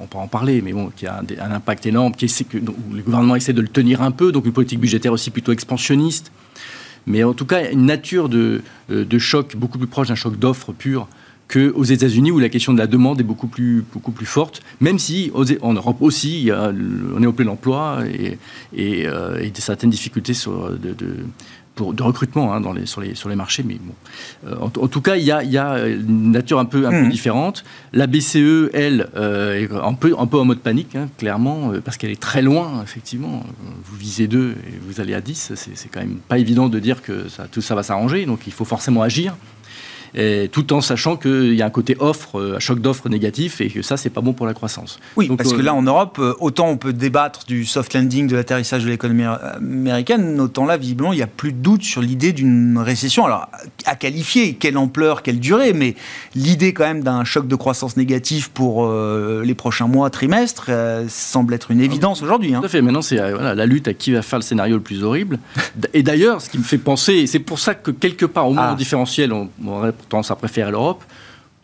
on, peut en parler, mais bon, qui a un, impact énorme, qui que, le gouvernement essaie de le tenir un peu, donc une politique budgétaire aussi plutôt expansionniste. Mais en tout cas, une nature de, euh, de choc beaucoup plus proche d'un choc d'offres pur qu'aux États-Unis où la question de la demande est beaucoup plus, beaucoup plus forte, même si en Europe aussi, on est au plein emploi et, et, euh, et, certaines difficultés sur, de recrutement hein, dans les, sur, les, sur les marchés. Mais bon. Euh, en, tout cas, il y a, y a, une nature un peu, un peu hmm. différente. La BCE, elle, euh, est un peu, un peu en mode panique, hein, clairement, euh, parce qu'elle est très loin, effectivement. Vous visez 2 et vous allez à 10. C'est quand même pas évident de dire que ça, tout ça va s'arranger. Donc il faut forcément agir tout en sachant qu'il y a un côté offre, euh, un choc d'offres négatif, et que ça, c'est pas bon pour la croissance. Oui, parce que euh, là, en Europe, euh, autant on peut débattre du soft landing, de l'atterrissage de l'économie américaine, autant là, visiblement, il n'y a plus de doute sur l'idée d'une récession. Alors, à qualifier, quelle ampleur, quelle durée, mais l'idée quand même d'un choc de croissance négatif pour les prochains mois, trimestres, semble être une évidence aujourd'hui. Hein. Tout à fait. Maintenant, c'est la lutte à qui va faire le scénario le plus horrible. Et d'ailleurs, ce qui me fait penser, c'est pour ça que quelque part, au moins ah. différentiel, on, on tendance à préférer l'Europe.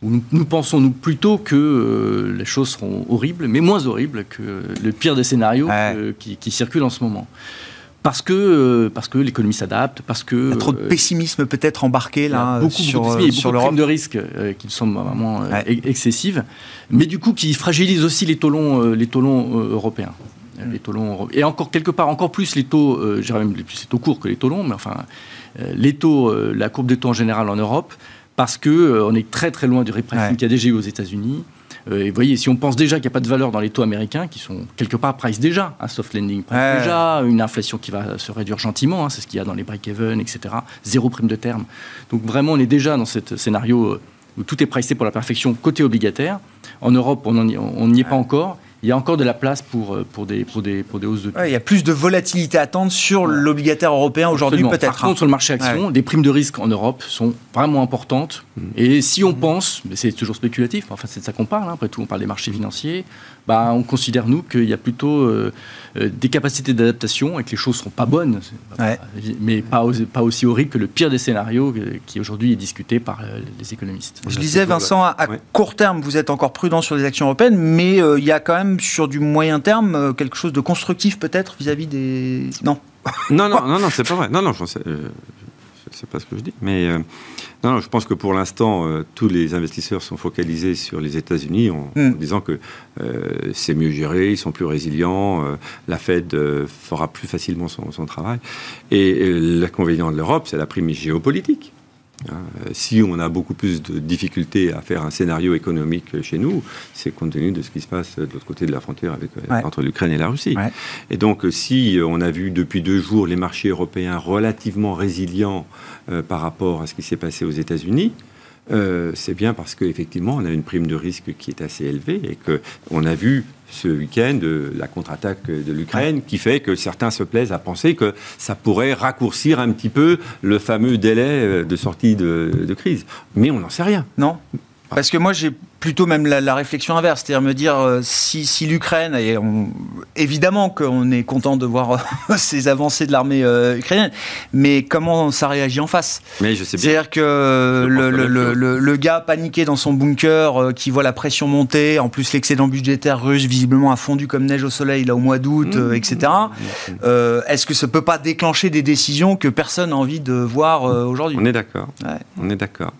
Nous, nous, pensons nous plutôt que euh, les choses seront horribles, mais moins horribles que le pire des scénarios qui, circulent en ce moment. Parce que, euh, parce que l'économie s'adapte, parce que... Il y a trop de euh, pessimisme peut-être embarqué là beaucoup, sur, beaucoup de sur l'Europe. de risques qui sont vraiment excessives, mais du coup qui fragilisent aussi les taux longs, les taux longs européens. Les taux longs, et encore quelque part, encore plus les taux, je même plus les taux courts que les taux longs, mais enfin, les taux, la courbe des taux en général en Europe, parce qu'on euh, on est très très loin du repricing qu'il y a déjà eu aux États-Unis. Euh, et vous voyez, si on pense déjà qu'il n'y a pas de valeur dans les taux américains, qui sont quelque part price déjà, un soft landing price déjà, une inflation qui va se réduire gentiment, hein, c'est ce qu'il y a dans les break-even, etc. Zéro prime de terme. Donc vraiment, on est déjà dans ce scénario euh, où tout est pricé pour la perfection côté obligataire. En Europe, on n'y est pas encore. Il y a encore de la place pour, pour, des, pour, des, pour des hausses de taux. il y a plus de volatilité à attendre sur l'obligataire européen aujourd'hui, peut-être. Par contre, sur le marché action, des primes de risque en Europe sont vraiment importantes. Mm. Et si on mm. pense, mais c'est toujours spéculatif, enfin c'est de ça qu'on parle, hein, après tout, on parle des marchés financiers, bah, on considère, nous, qu'il y a plutôt euh, euh, des capacités d'adaptation et que les choses ne seront pas bonnes, mais pas, pas, aussi horribles que le pire des scénarios euh, qui aujourd'hui est discuté par les économistes. Je disais, Vincent, à, court terme, vous êtes encore prudent sur les actions européennes, mais il y a quand même sur du moyen terme quelque chose de constructif peut-être vis-à-vis des... Non non, non, non, non c'est pas vrai. Non, non, je sais, sais pas ce que je dis. Mais non, je pense que pour l'instant, euh, tous les investisseurs sont focalisés sur les États-Unis en, hmm. disant que euh, c'est mieux géré, ils sont plus résilients, euh, la Fed fera plus facilement son, son travail. Et, l'inconvénient de l'Europe, c'est la prime géopolitique. Hein, si on a beaucoup plus de difficultés à faire un scénario économique chez nous, c'est compte tenu de ce qui se passe de l'autre côté de la frontière avec, entre l'Ukraine et la Russie. Et donc, si on a vu depuis deux jours les marchés européens relativement résilients euh, par rapport à ce qui s'est passé aux États-Unis, euh, c'est bien parce qu'effectivement, on a une prime de risque qui est assez élevée et qu'on a vu ce week-end la contre-attaque de l'Ukraine qui fait que certains se plaisent à penser que ça pourrait raccourcir un petit peu le fameux délai euh, de sortie de crise. Mais on n'en sait rien. Non parce que moi, j'ai plutôt même la, réflexion inverse, c'est-à-dire me dire euh, si, si l'Ukraine, et évidemment qu'on est content de voir euh, ces avancées de l'armée euh, ukrainienne, mais comment ça réagit en face? Mais je sais C'est-à-dire que le, le, le, gars paniqué dans son bunker, qui voit la pression monter, en plus l'excédent budgétaire russe visiblement a fondu comme neige au soleil là au mois d'août, mmh. etc. Est-ce que ça peut pas déclencher des décisions que personne n'a envie de voir aujourd'hui? On est d'accord. On est d'accord.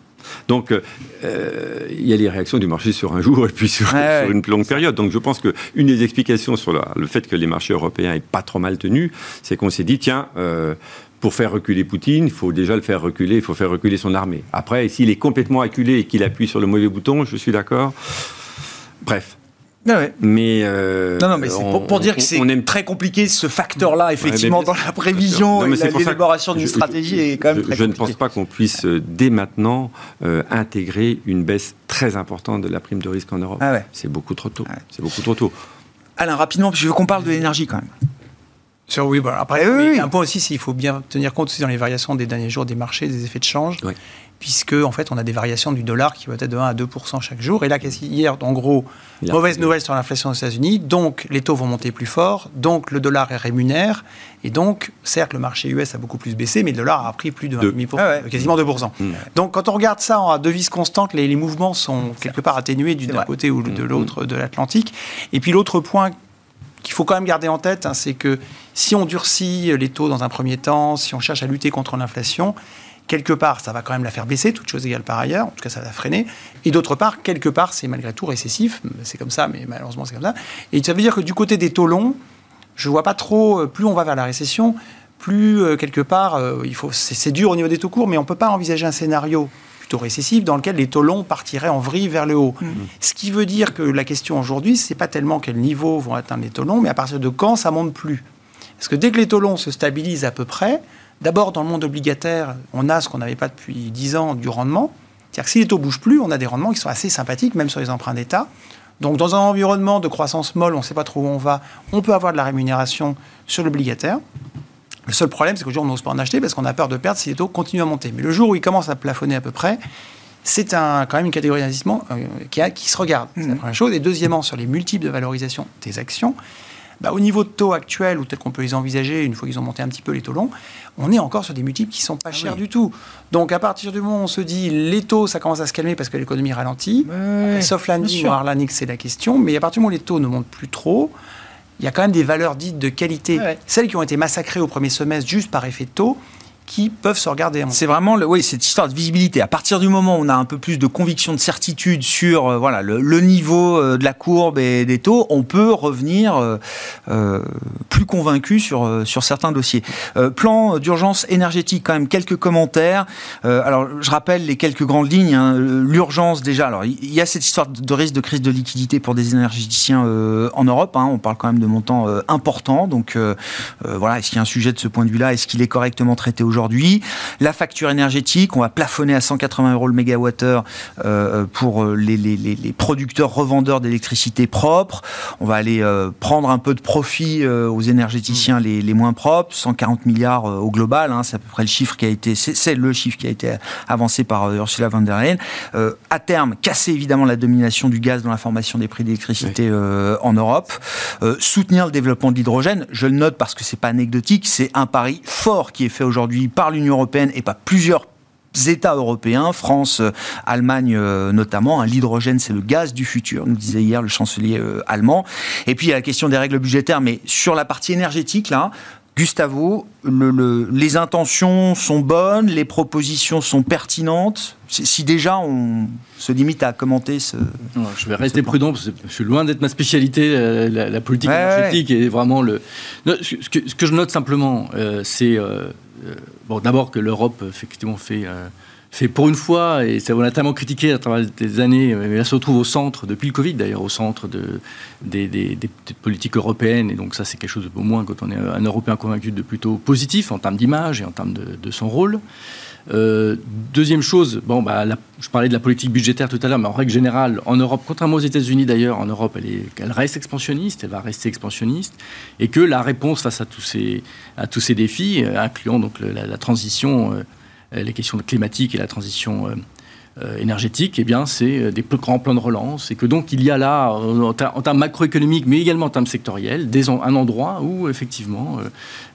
Donc, euh, il y a les réactions du marché sur un jour et puis sur, une longue période. Donc, je pense qu'une des explications sur le fait que les marchés européens n'aient pas trop mal tenu, c'est qu'on s'est dit, tiens, euh, pour faire reculer Poutine, il faut déjà le faire reculer, il faut faire reculer son armée. Après, s'il est complètement acculé et qu'il appuie sur le mauvais bouton, je suis d'accord. Bref, ah mais euh, non, non, mais c'est pour, dire que c'est très compliqué ce facteur-là, effectivement, dans la prévision et l'élaboration d'une stratégie est quand même je, très je ne pense pas qu'on puisse euh, dès maintenant euh, intégrer une baisse très importante de la prime de risque en Europe. Ah c'est beaucoup trop tôt. C'est beaucoup trop tôt. Alain, rapidement, je veux qu'on parle de l'énergie quand même. Sur, oui, après, oui, un point aussi, il faut bien tenir compte aussi dans les variations des derniers jours des marchés, des effets de change puisque en fait on a des variations du dollar qui vont être de 1 à 2% chaque jour. Et là, hier, en gros, mauvaise nouvelle sur l'inflation aux États-Unis, donc les taux vont monter plus fort, donc le dollar est rémunère, et donc certes le marché US a beaucoup plus baissé, mais le dollar a pris plus de 1,5%, ah quasiment 2% mmh. Donc quand on regarde ça en devise constante, les, mouvements sont quelque part atténués d'un côté ou de mmh. l'autre de l'Atlantique. Et puis l'autre point qu'il faut quand même garder en tête, hein, c'est que si on durcit les taux dans un premier temps, si on cherche à lutter contre l'inflation, quelque part, ça va quand même la faire baisser, toute chose égale par ailleurs, en tout cas ça va freiner, et d'autre part, quelque part, c'est malgré tout récessif, c'est comme ça, mais malheureusement c'est comme ça, et ça veut dire que du côté des taux longs, je vois pas trop, euh, plus on va vers la récession, plus euh, quelque part, euh, il faut, c'est dur au niveau des taux courts, mais on peut pas envisager un scénario plutôt récessif dans lequel les taux longs partiraient en vrille vers le haut. Mmh. Ce qui veut dire que la question aujourd'hui, c'est pas tellement quel niveau vont atteindre les taux longs, mais à partir de quand ça monte plus. Parce que dès que les taux longs se stabilisent à peu près, D'abord, dans le monde obligataire, on a ce qu'on n'avait pas depuis 10 ans du rendement. C'est-à-dire que si les taux ne bougent plus, on a des rendements qui sont assez sympathiques, même sur les emprunts d'État. Donc, dans un environnement de croissance molle, on ne sait pas trop où on va, on peut avoir de la rémunération sur l'obligataire. Le seul problème, c'est qu'aujourd'hui, on n'ose pas en acheter parce qu'on a peur de perdre si les taux continuent à monter. Mais le jour où ils commencent à plafonner à peu près, c'est quand même une catégorie d'investissement euh, qui, se regarde. C'est la mmh. première chose. Et deuxièmement, sur les multiples de valorisation des actions, bah, au niveau de taux actuel, ou peut-être qu'on peut les envisager une fois qu'ils ont monté un petit peu les taux longs, on est encore sur des multiples qui sont pas ah chers du tout. Donc à partir du moment où on se dit les taux, ça commence à se calmer parce que l'économie ralentit, sauf landing ou hard landing, c'est la question, mais à partir du moment où les taux ne montent plus trop, il y a quand même des valeurs dites de qualité. Celles qui ont été massacrées au premier semestre juste par effet de taux, qui peuvent se regarder. C'est vraiment le, oui, cette histoire de visibilité. À partir du moment où on a un peu plus de conviction, de certitude sur euh, voilà, le, niveau euh, de la courbe et des taux, on peut revenir euh, plus convaincu sur, sur certains dossiers. plan d'urgence énergétique, quand même, quelques commentaires. alors, je rappelle les quelques grandes lignes. Hein. L'urgence, déjà, alors il y a cette histoire de risque de crise de liquidité pour des énergéticiens en Europe. Hein. On parle quand même de montants importants. Donc, voilà, est-ce qu'il y a un sujet de ce point de vue-là? Est-ce qu'il est correctement traité aujourd'hui? Aujourd'hui. La facture énergétique, on va plafonner à 180 euros le mégawattheure euh, pour les, les, les, producteurs revendeurs d'électricité propre. On va aller prendre un peu de profit aux énergéticiens les, les, moins propres, 140 milliards au global, hein, c'est à peu près le chiffre qui a été, c'est le chiffre qui a été avancé par Ursula von der Leyen. à terme, casser évidemment la domination du gaz dans la formation des prix d'électricité en Europe, soutenir le développement de l'hydrogène. Je le note parce que c'est pas anecdotique, c'est un pari fort qui est fait aujourd'hui par l'Union européenne et pas plusieurs États européens, France, euh, Allemagne euh, notamment. Hein, l'hydrogène, c'est le gaz du futur, nous disait hier le chancelier euh, allemand. Et puis il y a la question des règles budgétaires, mais sur la partie énergétique, là, Gustavo, les intentions sont bonnes, les propositions sont pertinentes? Si déjà on se limite à commenter ce. je vais rester prudent parce que je suis loin d'être ma spécialité, euh, la, politique énergétique et vraiment le. Ce que, je note simplement, euh, c'est euh, bon d'abord que l'Europe effectivement fait fait pour une fois, et ça on a tellement critiqué à travers des années, mais elle se retrouve au centre, depuis le Covid d'ailleurs, au centre de, des, politiques européennes, et donc ça c'est quelque chose au moins quand on est un Européen convaincu de plutôt positif en termes d'image et en termes de, son rôle. Euh, deuxième chose, bon, bah, je parlais de la politique budgétaire tout à l'heure, mais en règle générale, en Europe, contrairement aux États-Unis d'ailleurs, en Europe, elle, est, elle, reste expansionniste, elle va rester expansionniste, et que la réponse face à tous ces, à tous ces défis, euh, incluant donc la, transition euh, les questions climatiques et la transition énergétique, eh bien, c'est des plus grands plans de relance. Et que donc, il y a là, en, termes macroéconomiques, mais également en termes sectoriels, un endroit où, effectivement,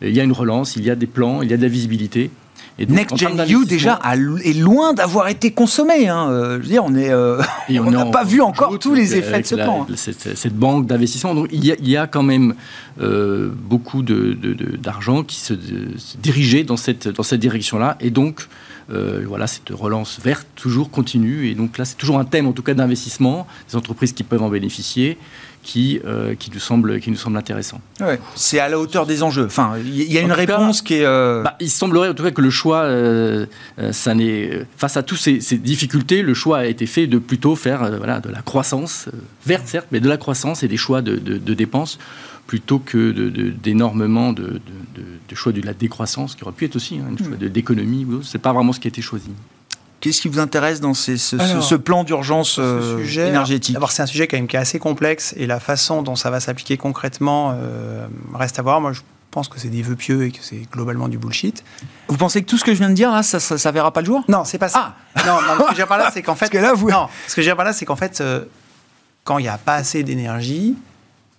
il y a une relance, il y a des plans, il y a de la visibilité. Et Next Gen EU déjà est loin d'avoir été consommé. Hein. Je veux dire, on est, on n'a pas vu encore tous les effets de ce plan. Hein. Cette, banque d'investissement, donc il y, a, quand même beaucoup d'argent de, qui se, se, dirigeait dans cette, dans cette direction-là, et donc euh, voilà, cette relance verte toujours continue. Et donc là, c'est toujours un thème, en tout cas, d'investissement, des entreprises qui peuvent en bénéficier, qui, euh, qui, nous, semble, qui nous semble intéressant. c'est à la hauteur des enjeux. Enfin, il y a une réponse qui est. Euh, bah, il semblerait en tout cas que le choix, ça n'est face à toutes ces, difficultés, le choix a été fait de plutôt faire voilà, de la croissance verte, certes, mais de la croissance et des choix de, de dépenses plutôt que d'énormément de, de, choix de la décroissance, qui aurait pu être aussi hein, un choix hmm. d'économie. Ce n'est pas vraiment ce qui a été choisi. Qu'est-ce qui vous intéresse dans ce, ce, plan d'urgence euh, énergétique D'abord, c'est un sujet quand même qui est assez complexe et la façon dont ça va s'appliquer concrètement euh, reste à voir. Moi, je pense que c'est des vœux pieux et que c'est globalement du bullshit. Vous pensez que tout ce que je viens de dire là, ça, ça, verra pas le jour? Non, c'est pas ça. Ah. Non, ce que je veux dire par là, c'est qu'en fait, que là, vous... non, ce que je veux dire par là, c'est qu'en fait, euh, quand il n'y a pas assez d'énergie,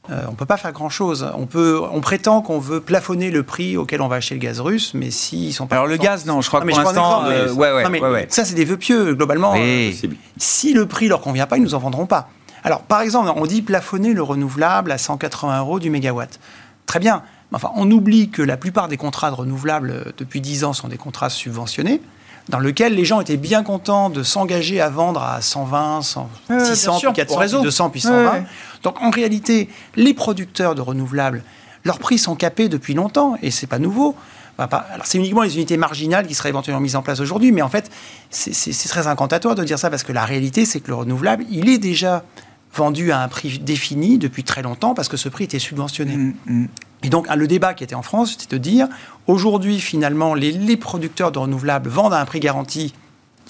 euh, on ne peut pas faire grand-chose. On, peut, on prétend qu'on veut plafonner le prix auquel on va acheter le gaz russe, mais s'ils sont pas... Alors le gaz, non, je crois que pour l'instant... Euh, ouais, ouais, Ça, c'est des vœux pieux, globalement. Euh, si le prix leur convient pas, ils nous en vendront pas. Alors, par exemple, on dit plafonner le renouvelable à 180 euros du mégawatt. Très bien. Enfin, on oublie que la plupart des contrats de renouvelables depuis 10 ans sont des contrats subventionnés dans lequel les gens étaient bien contents de s'engager à vendre à 120, 100, 600, puis 400, 200, puis 120. Donc en réalité, les producteurs de renouvelables, leurs prix sont capés depuis longtemps, et c'est pas nouveau. Alors c'est uniquement les unités marginales qui seraient éventuellement mises en place aujourd'hui, mais en fait, c'est très incantatoire de dire ça, parce que la réalité, c'est que le renouvelable, il est déjà vendu à un prix défini depuis très longtemps, parce que ce prix était subventionné. Mm, mm. Et donc, le débat qui était en France, c'était de dire, aujourd'hui, finalement, les, producteurs de renouvelables vendent à un prix garanti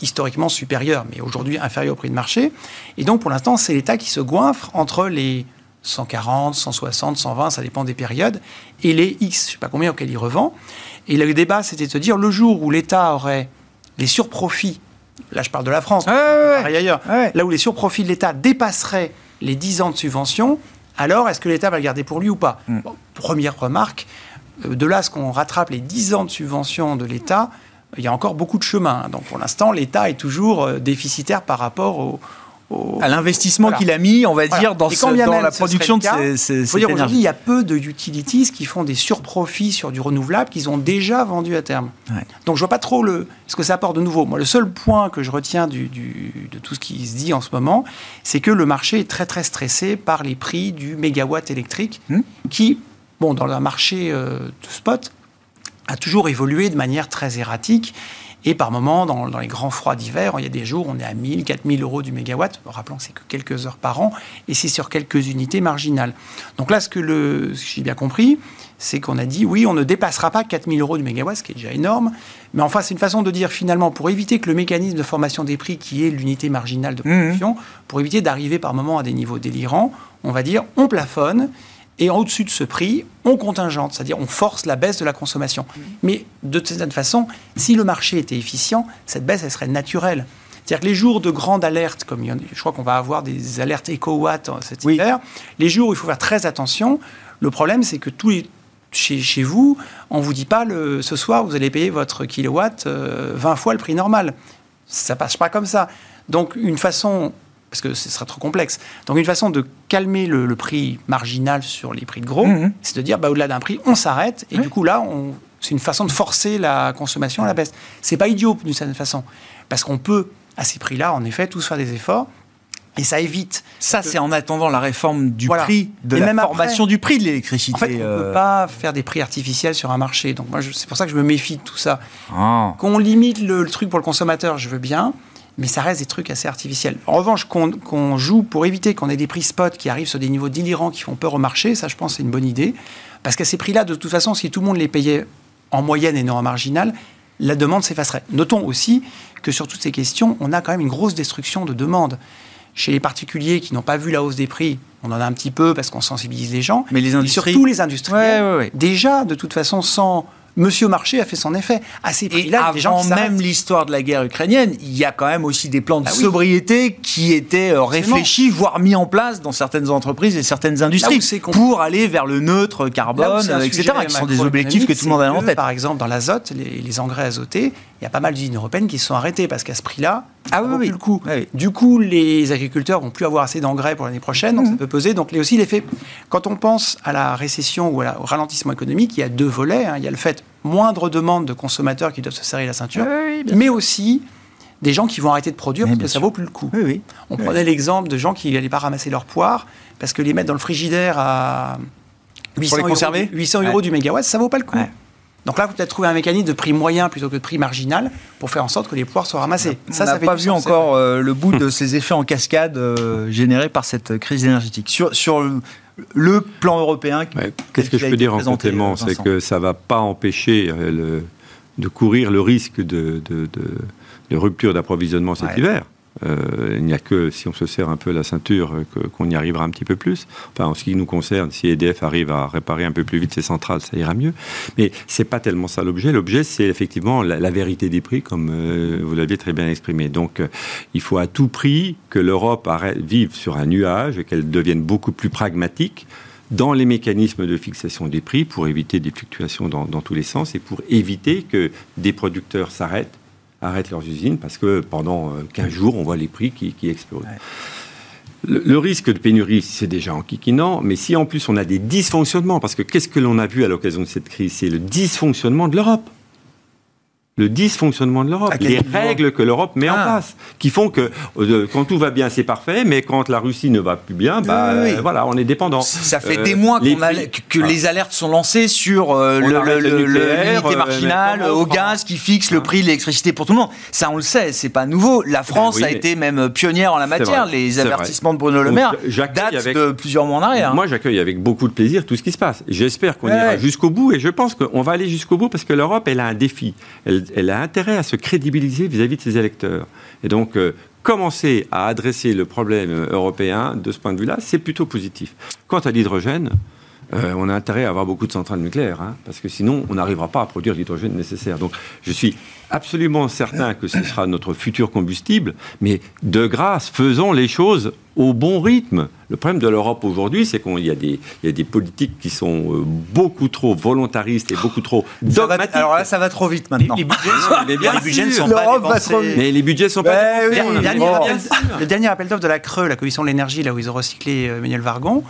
historiquement supérieur, mais aujourd'hui inférieur au prix de marché. Et donc, pour l'instant, c'est l'État qui se goinfre entre les 140, 160, 120, ça dépend des périodes, et les X, je ne sais pas combien auxquels il revend. Et le débat, c'était de se dire, le jour où l'État aurait les surprofits, là je parle de la France, ailleurs, là où les surprofits de l'État dépasseraient les 10 ans de subvention, alors est-ce que l'État va le garder pour lui ou pas? Mm. Première remarque, euh, de là à ce qu'on rattrape les 10 ans de subvention de l'État, il y a encore beaucoup de chemin. Donc pour l'instant, l'État est toujours euh, déficitaire par rapport au, à l'investissement qu'il a mis, on va dire, dans, dans la production de ces, ces, Aujourd'hui, il y a peu de utilities qui font des surprofits sur du renouvelable qu'ils ont déjà vendu à terme. Donc je vois pas trop le, ce que ça apporte de nouveau. Moi, le seul point que je retiens du, de tout ce qui se dit en ce moment, c'est que le marché est très très stressé par les prix du mégawatt électrique, hmm. qui, bon, dans le marché euh, de spot, a toujours évolué de manière très erratique Et par moment, dans, dans les grands froids d'hiver, il y a des jours, on est à 1000, 4000 euros du mégawatt. Rappelons que c'est que quelques heures par an et c'est sur quelques unités marginales. Donc là, ce que, le, ce que j'ai bien compris, c'est qu'on a dit oui, on ne dépassera pas 4000 euros du mégawatt, ce qui est déjà énorme. Mais enfin, c'est une façon de dire finalement, pour éviter que le mécanisme de formation des prix, qui est l'unité marginale de production, pour éviter d'arriver par moment à des niveaux délirants, on va dire on plafonne. Et en au-dessus de ce prix, on contingente, c'est-à-dire on force la baisse de la consommation. Mais de certaine façon, si le marché était efficient, cette baisse, elle serait naturelle. C'est-à-dire que les jours de grande alerte, comme il y en a- je crois qu'on va avoir des alertes éco-watt cet Oui. hiver, les jours où il faut faire très attention, le problème c'est que tous les, chez, chez vous, on vous dit pas le, ce soir vous allez payer votre kilowatt euh, 20 fois le prix normal. Ça passe pas comme ça. Donc une façon, parce que ce serait trop complexe, donc une façon de calmer le, le prix marginal sur les prix de gros, Mhm. c'est de dire bah, au-delà d'un prix, on s'arrête et du coup là, c'est une façon de forcer la consommation à la baisse. C'est pas idiot d'une certaine façon, parce qu'on peut à ces prix-là, en effet, tous faire des efforts. Et ça évite. Ça, c'est en attendant la réforme du Voilà. prix, de Et la même après- formation du prix de l'électricité. En fait, on ne euh, peut pas faire des prix artificiels sur un marché. Donc, moi, c'est pour ça que je me méfie de tout ça. ah. Qu'on limite le, le truc pour le consommateur, je veux bien, mais ça reste des trucs assez artificiels. En revanche, qu'on joue pour éviter qu'on ait des prix spot qui arrivent sur des niveaux délirants qui font peur au marché, ça, je pense, c'est une bonne idée. Parce qu'à ces prix-là, de toute façon, si tout le monde les payait en moyenne et non en marginal, la demande s'effacerait. Notons aussi que sur toutes ces questions, on a quand même une grosse destruction de demande. Chez les particuliers qui n'ont pas vu la hausse des prix, on en a un petit peu parce qu'on sensibilise les gens. Mais les Et surtout les industriels, Ouais, ouais, ouais. déjà, de toute façon, sans... Monsieur Marché a fait son effet. À ces prix-là, gens avant même l'histoire de la guerre ukrainienne, il y a quand même aussi des plans de Ah oui. sobriété qui étaient euh, réfléchis, voire mis en place dans certaines entreprises et certaines industries pour aller vers le neutre carbone, etc., qui sont des objectifs que tout le monde a en tête. Par exemple, dans l'azote, les, les engrais azotés, il y a pas mal d'usines européennes qui se sont arrêtées parce qu'à ce prix-là, Ah ça oui, vaut oui. plus le coup. Oui. Du coup, les agriculteurs vont plus avoir assez d'engrais pour l'année prochaine, donc ça peut peser. Donc, les- aussi l'effet. Quand on pense à la récession ou à la- au ralentissement économique, il y a deux volets. hein. Il y a le fait moindre demande de consommateurs qui doivent se serrer la ceinture, mais aussi des gens qui vont arrêter de produire Mais parce que ça sûr. vaut plus le coup. Oui, oui. On prenait l'exemple de gens qui n'allaient pas ramasser leurs poires parce que les mettre dans le frigidaire à 800 les euros, conserver 800 euros Ouais. du mégawatt, ça vaut pas le coup. Ouais. Donc là, vous peut-être trouver un mécanisme de prix moyen plutôt que de prix marginal pour faire en sorte que les poires soient ramassées. On ça, n'a pas vu sens, encore euh, le bout de ces effets en cascade euh, générés par cette crise énergétique. Sur, sur le, le plan européen, Ouais, Qu'est-ce que je peux dire en complément euh, C'est que ça ne va pas empêcher le- de courir le risque de, de- de- de rupture d'approvisionnement cet Ouais. hiver. Euh, il n'y a que si on se serre un peu la ceinture qu'on y arrivera un petit peu plus. Enfin, en ce qui nous concerne, si EDF arrive à réparer un peu plus vite ses centrales, ça ira mieux. Mais c'est pas tellement ça l'objet. L'objet, c'est effectivement la, vérité des prix, comme euh, vous l'aviez très bien exprimé. Donc, euh, il faut à tout prix que l'Europe vive sur un nuage et qu'elle devienne beaucoup plus pragmatique dans les mécanismes de fixation des prix pour éviter des fluctuations dans tous les sens et pour éviter que des producteurs s'arrêtent, arrêtent leurs usines parce que pendant euh, 15 jours, on voit les prix qui, qui explosent. Le, le risque de pénurie, c'est déjà enquiquinant, mais si en plus on a des dysfonctionnements, parce que qu'est-ce que l'on a vu à l'occasion de cette crise? C'est le dysfonctionnement de l'Europe. Le dysfonctionnement de l'Europe, les règles que l'Europe met en Ah. place, qui font que euh, quand tout va bien, c'est parfait, mais quand la Russie ne va plus bien, bah, Oui, oui, oui. euh, voilà, on est dépendant. Ça fait Euh, des mois les a- que, les alertes sont lancées sur l'unité marginale au gaz qui fixe le Hein prix de l'électricité pour tout le monde. Ça, on le sait, c'est pas nouveau. La France oui, a été même pionnière en la matière. vrai, Les avertissements de Bruno Le Donc, Maire j'accueille datent avec- de plusieurs mois en arrière. hein. Moi, j'accueille avec beaucoup de plaisir tout ce qui se passe. J'espère qu'on Ouais, ira jusqu'au bout et je pense qu'on va aller jusqu'au bout parce que l'Europe, elle a un défi. Elle, elle a intérêt à se crédibiliser vis-à-vis de ses électeurs. Et donc, euh, commencer à adresser le problème européen de ce point de vue-là, c'est plutôt positif. Quant à l'hydrogène, euh, on a intérêt à avoir beaucoup de centrales nucléaires, hein, parce que sinon, on n'arrivera pas à produire l'hydrogène nécessaire. Donc, je suis absolument certain que ce sera notre futur combustible, mais de grâce, faisons les choses au bon rythme. Le problème de l'Europe aujourd'hui, c'est qu'il y, a des- il y a des politiques qui sont euh, beaucoup trop volontaristes et beaucoup trop va- dogmatiques. alors là, ça va trop vite maintenant. Les budgets, mais bien les budgets ne sont pas va dépensés. mais les budgets sont Ben pas dépensés. oui, Le dernier, Bon. appel, le dernier appel d'offres de la Creux, la commission de l'énergie, là où ils ont recyclé euh, Emmanuel Vargon,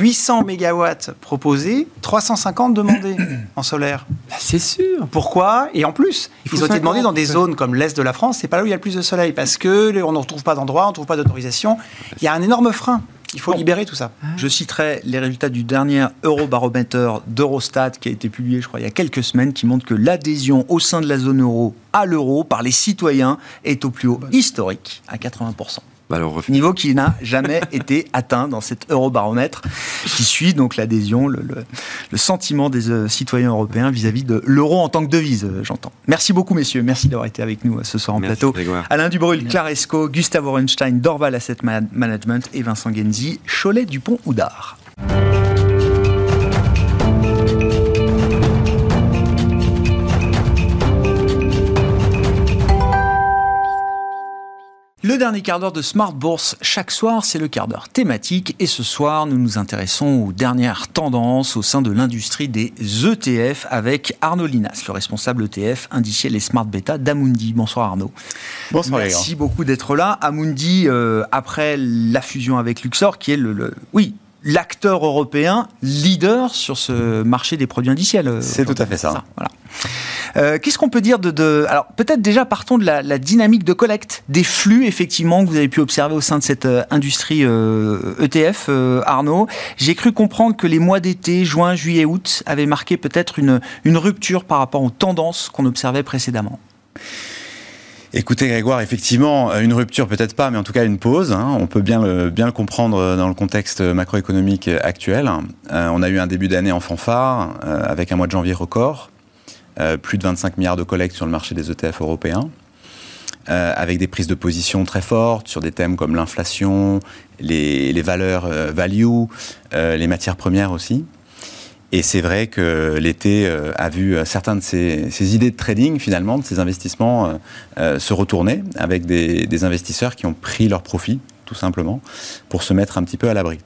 800 mégawatts proposés, 350 demandés en solaire. C'est sûr. Pourquoi? Et en plus, Il ils ont été 50, demandés dans des zones comme l'est de la France, c'est pas là où il y a le plus de soleil, parce que les- on ne retrouve pas d'endroit, on ne trouve pas d'autorisation. Il y a un énorme frein. Il faut libérer tout ça. Je citerai les résultats du dernier Eurobaromètre d'Eurostat qui a été publié, je crois, il y a quelques semaines, qui montre que l'adhésion au sein de la zone euro à l'euro par les citoyens est au plus haut historique, à 80%. Bah Niveau qui n'a jamais été atteint dans cet eurobaromètre qui suit donc l'adhésion, le, le- le sentiment des euh, citoyens européens vis-à-vis de l'euro en tant que devise, euh, j'entends. Merci beaucoup, messieurs. Merci d'avoir été avec nous euh, ce soir en Merci, plateau. Grégoire. Alain Dubrul, Claresco, Gustavo Orenstein, Dorval Asset Ma- Management et Vincent Genzi, Cholet Dupont Le dernier quart d'heure de Smart Bourse, chaque soir, c'est le quart d'heure thématique. Et ce soir, nous nous intéressons aux dernières tendances au sein de l'industrie des ETF avec Arnaud Linas, le responsable ETF indiciel et Smart Beta d'Amundi. Bonsoir Arnaud. Bonsoir Merci beaucoup d'être là. Amundi, euh, après la fusion avec Luxor, qui est le, le- oui, l'acteur européen leader sur ce marché des produits indiciels. euh, C'est tout à fait ça. voilà. Euh, Qu'est-ce qu'on peut dire de, de- alors peut-être déjà partons de la, la dynamique de collecte des flux effectivement que vous avez pu observer au sein de cette euh, industrie euh, ETF, euh, Arnaud. J'ai cru comprendre que les mois d'été, juin, juillet, août, avaient marqué peut-être une, une rupture par rapport aux tendances qu'on observait précédemment. Écoutez Grégoire, effectivement, euh, une rupture peut-être pas, mais en tout cas une pause. hein. On peut bien le, bien comprendre dans le contexte macroéconomique actuel. Euh, on a eu un début d'année en fanfare, euh, avec un mois de janvier record, euh, plus de 25 milliards de collectes sur le marché des ETF européens, euh, avec des prises de position très fortes sur des thèmes comme l'inflation, les, les valeurs euh, value, euh, les matières premières aussi. Et c'est vrai que l'été euh, a vu euh, certains de ces, ces idées de trading, finalement, de ces investissements, euh, se retourner avec des, des investisseurs qui ont pris leur profit, tout simplement, pour se mettre un petit peu à l'abri.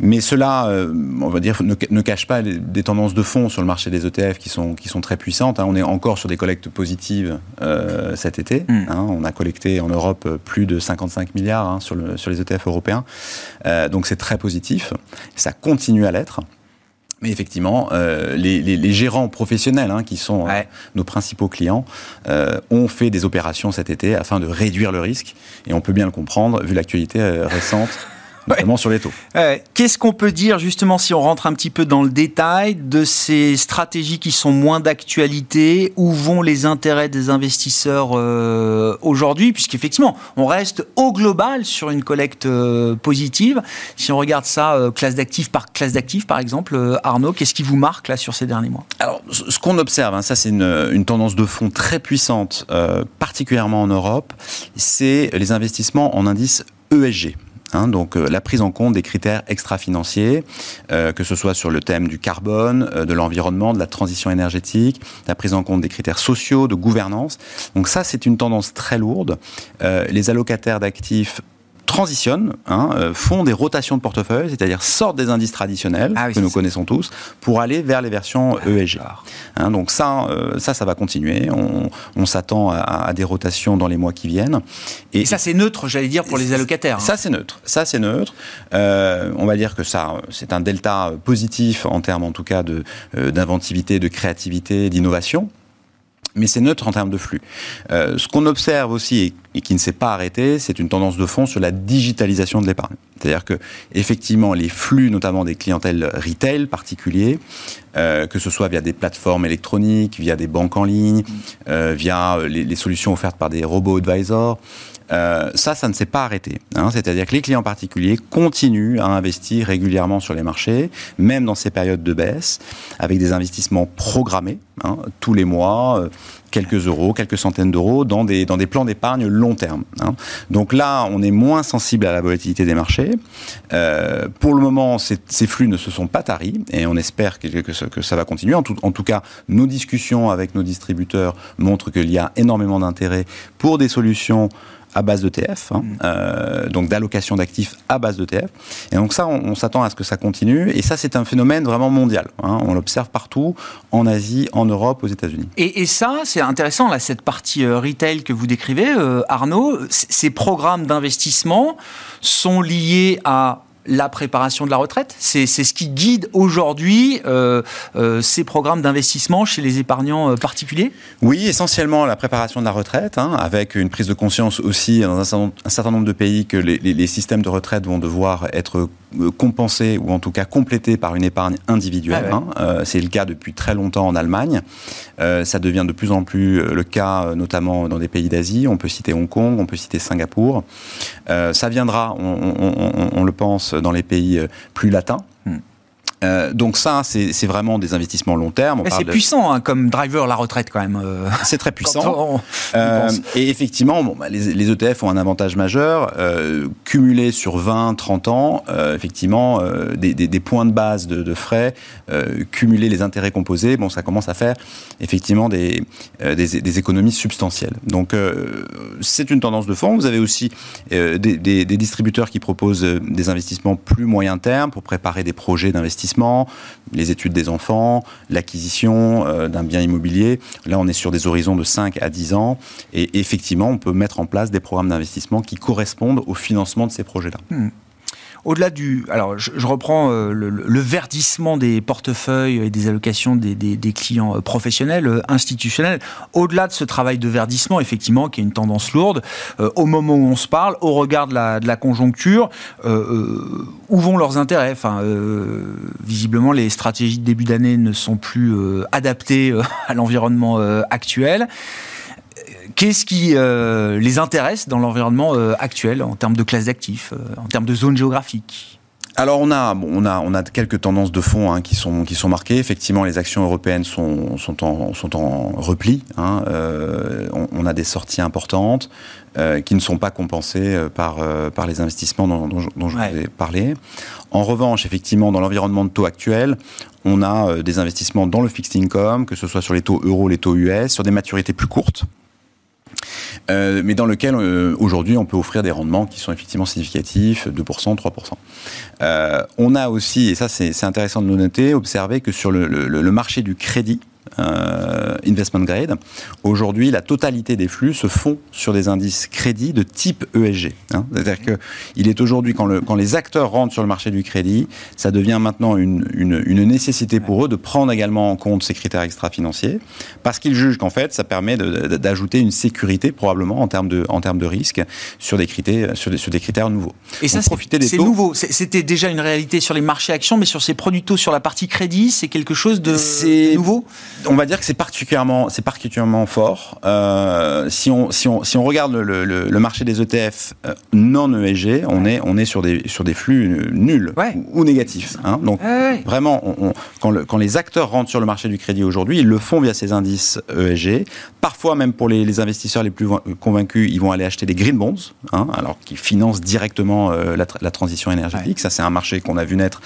Mais cela, euh, on va dire, ne, ne cache pas des, des tendances de fond sur le marché des ETF qui sont, qui sont très puissantes. hein. On est encore sur des collectes positives euh, cet été. Mm. hein. On a collecté en Europe plus de 55 milliards hein, sur, le, sur les ETF européens. Donc c'est très positif. Ça continue à l'être. Mais effectivement, euh, les, les- les gérants professionnels, hein, qui sont euh, nos principaux clients, euh, ont fait des opérations cet été afin de réduire le risque. Et on peut bien le comprendre, vu l'actualité récente, notamment sur les taux. Euh, Qu'est-ce qu'on peut dire justement si on rentre un petit peu dans le détail de ces stratégies qui sont moins d'actualité? Où vont les intérêts des investisseurs euh, aujourd'hui? Puisqu'effectivement, on reste au global sur une collecte euh, positive. Si on regarde ça euh, classe d'actifs par classe d'actifs, par exemple, Arnaud, qu'est-ce qui vous marque là sur ces derniers mois? Alors, ce qu'on observe, hein, ça c'est une, une tendance de fond très puissante, particulièrement en Europe, c'est les investissements en indices ESG. Hein, donc euh, la prise en compte des critères extra-financiers, euh, que ce soit sur le thème du carbone, euh, de l'environnement, de la transition énergétique, la prise en compte des critères sociaux, de gouvernance. Donc ça, c'est une tendance très lourde. Les allocataires d'actifs transitionnent, hein, euh, font des rotations de portefeuille, c'est-à-dire sortent des indices traditionnels Ah oui, que nous connaissons tous pour aller vers les versions ESG. Hein, donc ça, euh, ça, ça va continuer. On, on s'attend à, à des rotations dans les mois qui viennent. Et ça, c'est neutre, j'allais dire, pour les allocataires. hein. Ça, c'est neutre. Ça, c'est neutre. Euh, on va dire que ça, c'est un delta positif en termes, en tout cas, de d'inventivité, de créativité, d'innovation. Mais c'est neutre en termes de flux. Euh, ce qu'on observe aussi et, qui ne s'est pas arrêté, c'est une tendance de fond sur la digitalisation de l'épargne. C'est-à-dire que effectivement, les flux, notamment des clientèles retail particuliers, euh, que ce soit via des plateformes électroniques, via des banques en ligne, euh, via les, les solutions offertes par des robots advisors, euh, ça, ça ne s'est pas arrêté. hein. C'est-à-dire que les clients particuliers continuent à investir régulièrement sur les marchés, même dans ces périodes de baisse, avec des investissements programmés, hein, tous les mois, euh, quelques euros, quelques centaines d'euros, dans des, plans d'épargne long terme. hein. Donc là, on est moins sensible à la volatilité des marchés. Euh, pour le moment, ces, flux ne se sont pas taris, et on espère que, ça- va continuer. En tout cas, nos discussions avec nos distributeurs montrent qu'il y a énormément d'intérêt pour des solutions à base d'ETF, hein, euh, donc d'allocation d'actifs à base d'ETF. Et donc ça, on, on s'attend à ce que ça continue. Et ça, c'est un phénomène vraiment mondial. hein. On l'observe partout, en Asie, en Europe, aux États-Unis. Et, et ça, c'est intéressant, là, cette partie euh, retail que vous décrivez, euh, Arnaud. Ces programmes d'investissement sont liés à la préparation de la retraite C'est ce qui guide aujourd'hui euh, euh, ces programmes d'investissement chez les épargnants euh, particuliers? Oui, essentiellement la préparation de la retraite, hein, avec une prise de conscience aussi dans un, certain nombre de pays que les, les, systèmes de retraite vont devoir être compensés ou en tout cas complétés par une épargne individuelle. Ah hein. C'est le cas depuis très longtemps en Allemagne. ça devient de plus en plus le cas, notamment dans des pays d'Asie. On peut citer Hong Kong, on peut citer Singapour. ça viendra, on, on, on le pense, dans les pays euh, plus latins. Euh, donc ça, c'est vraiment des investissements long terme. C'est puissant hein, comme driver la retraite quand même. Euh. c'est très puissant. Euh, et effectivement, bon, bah, les, ETF ont un avantage majeur. cumulés sur 20, 30 ans, effectivement, des, des, points de base de, de frais, cumuler les intérêts composés, bon, ça commence à faire effectivement des, des, des économies substantielles. Donc c'est une tendance de fond. Vous avez aussi des, distributeurs qui proposent des investissements plus moyen terme pour préparer des projets d'investissement les études des enfants, l'acquisition euh, d'un bien immobilier. Là, on est sur des horizons de 5 à 10 ans. Et effectivement, on peut mettre en place des programmes d'investissement qui correspondent au financement de ces projets-là. Hmm au-delà du, alors je, reprends euh, le, verdissement des portefeuilles et des allocations des, clients euh, professionnels, euh, institutionnels. Au-delà de ce travail de verdissement, effectivement, qui est une tendance lourde, au moment où on se parle, au regard de la, conjoncture, où vont leurs intérêts? Visiblement, les stratégies de début d'année ne sont plus adaptées à l'environnement actuel. Qu'est-ce qui euh, les intéresse dans l'environnement euh, actuel en termes de classe d'actifs, euh, en termes de zone géographique alors on a, on a, on a quelques tendances de fond hein, qui sont qui sont marquées. Effectivement, les actions européennes sont sont en sont en repli. Hein. on, a des sorties importantes qui ne sont pas compensées par par les investissements dont, dont, je vous ai parlé. En revanche, effectivement, dans l'environnement de taux actuel, on a des investissements dans le fixed income, que ce soit sur les taux euros, les taux US, sur des maturités plus courtes. Euh, mais dans lequel euh, aujourd'hui on peut offrir des rendements qui sont effectivement significatifs, 2%, 3%. Euh, on a aussi, et ça c'est intéressant de le noter, observé que sur le marché du crédit, euh, investment grade. Aujourd'hui, la totalité des flux se font sur des indices crédits de type ESG. Hein. C'est-à-dire qu'il est aujourd'hui, quand, le, quand les acteurs rentrent sur le marché du crédit, ça devient maintenant une, une, nécessité pour eux de prendre également en compte ces critères extra-financiers, parce qu'ils jugent qu'en fait, ça permet d'ajouter une sécurité probablement en termes de, en termes de risque sur des critères, sur des, sur des critères nouveaux. Et ça, c'est nouveau. C'était déjà une réalité sur les marchés actions, mais sur ces produits taux sur la partie crédit, c'est quelque chose de nouveau? On va dire que c'est particulièrement, c'est particulièrement fort. Euh, si, on, si, on, si on regarde le, le, marché des ETF euh, non ESG, on est, on est sur, des, sur des flux nuls ou, négatifs. Hein. Donc vraiment, on, quand, le, quand, les acteurs rentrent sur le marché du crédit aujourd'hui, ils le font via ces indices ESG. Parfois, même pour les, les investisseurs les plus convaincus, ils vont aller acheter des green bonds, hein, alors qu'ils financent directement euh, la, la, transition énergétique. Ça, c'est un marché qu'on a vu naître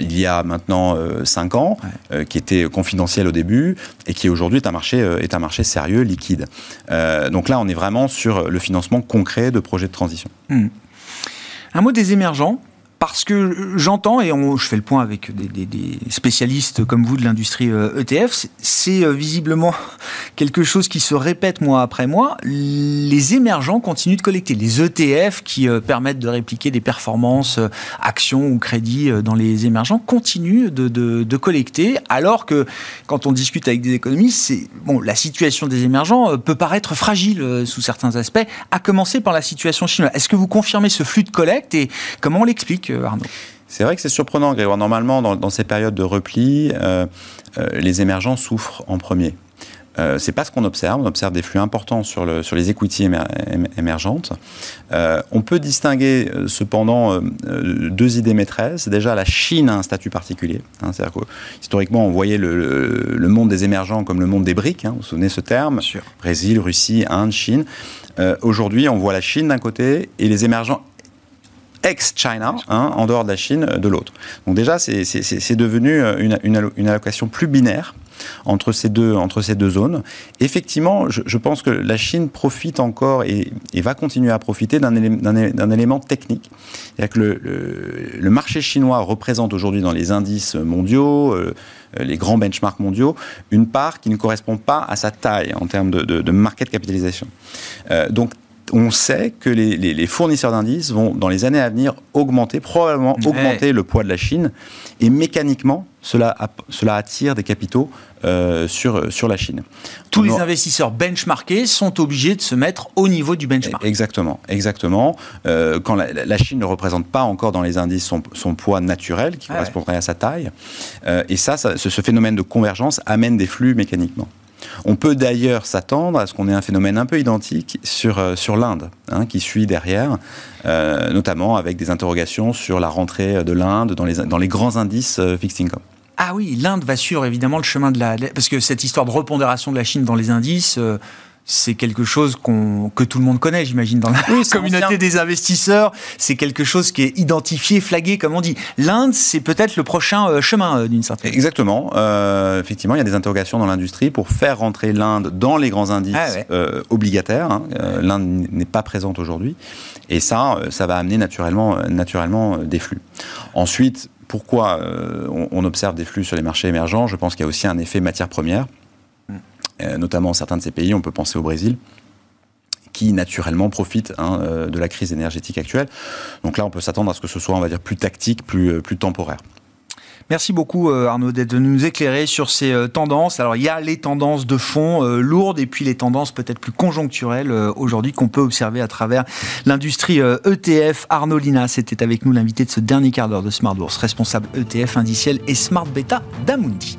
il y a maintenant 5 ans, qui était confidentiel au début et qui aujourd'hui est un marché euh, est un marché sérieux, liquide. Euh, donc là, on est vraiment sur le financement concret de projets de transition. Hmm. Un mot des émergents parce que j'entends, et je fais le point avec des, spécialistes comme vous de l'industrie ETF, euh, e c'est euh, visiblement quelque chose qui se répète mois après mois. Les émergents continuent de collecter. Les ETF qui euh, permettent de répliquer des performances, actions ou crédits dans les émergents, continuent de, collecter, alors que quand on discute avec des économistes, bon, la situation des émergents peut paraître fragile sous certains aspects, à commencer par la situation chinoise. Est-ce que vous confirmez ce flux de collecte et comment on l'explique? Arnaud c'est vrai que c'est surprenant, Grégoire. Normalement, dans, ces périodes de repli, euh, euh, les émergents souffrent en premier. Euh, c'est pas ce qu'on observe. On observe des flux importants sur, le, sur les equity émergentes. Euh, on peut distinguer cependant deux idées maîtresses. Déjà, la Chine a un statut particulier. Hein, C'est-à-dire que historiquement, on voyait le, monde des émergents comme le monde des briques. Hein, vous vous souvenez ce terme? Brésil, Russie, Inde, Chine. Aujourd'hui, on voit la Chine d'un côté et les émergents ex-China, hein, en dehors de la Chine, euh, de l'autre. Donc déjà, c'est devenu euh, une, une, allocation plus binaire entre ces deux, entre ces deux zones. Effectivement, je, pense que la Chine profite encore et, va continuer à profiter d'un élément, technique. C'est-à-dire que le, marché chinois représente aujourd'hui dans les indices mondiaux, euh, les grands benchmarks mondiaux, une part qui ne correspond pas à sa taille en termes de, de, market capitalisation. donc on sait que les, fournisseurs d'indices vont, dans les années à venir, augmenter, probablement augmenter le poids de la Chine. Et mécaniquement, cela, cela attire des capitaux euh, sur, sur la Chine. Tous les investisseurs benchmarkés sont obligés de se mettre au niveau du benchmark. Exactement, exactement. Euh, quand la, Chine ne représente pas encore dans les indices son, poids naturel, qui ah correspondrait à sa taille. Euh, et ça, ce phénomène de convergence amène des flux mécaniquement. On peut d'ailleurs s'attendre à ce qu'on ait un phénomène un peu identique sur, euh, l'Inde, hein, qui suit derrière, euh, notamment avec des interrogations sur la rentrée de l'Inde dans les, dans les grands indices euh, fixed income. Ah oui, l'Inde va suivre évidemment le chemin de la... Parce que cette histoire de repondération de la Chine dans les indices c'est quelque chose que tout le monde connaît, j'imagine, dans la communauté des investisseurs. C'est quelque chose qui est identifié, flagué, comme on dit. L'Inde, c'est peut-être le prochain euh, chemin, euh, d'une certaine. Exactement. Euh, effectivement, il y a des interrogations dans l'industrie pour faire rentrer l'Inde dans les grands indices ah obligataires. Hein. L'Inde n'est pas présente aujourd'hui. Et ça, ça va amener naturellement, naturellement des flux. Ensuite, pourquoi on observe des flux sur les marchés émergents? Je pense qu'il y a aussi un effet matière première. Euh, notamment certains de ces pays, on peut penser au Brésil qui naturellement profitent hein, euh, de la crise énergétique actuelle. Donc là, on peut s'attendre à ce que ce soit, on va dire, plus tactique, plus, euh, plus temporaire. Merci beaucoup Arnaud de nous éclairer sur ces tendances. Alors il y a les tendances de fond lourdes et puis les tendances peut-être plus conjoncturelles aujourd'hui qu'on peut observer à travers l'industrie ETF. E Arnaud Lina, c'était avec nous l'invité de ce dernier quart d'heure de Smart responsable ETF indiciel et Smart Beta d'Amundi.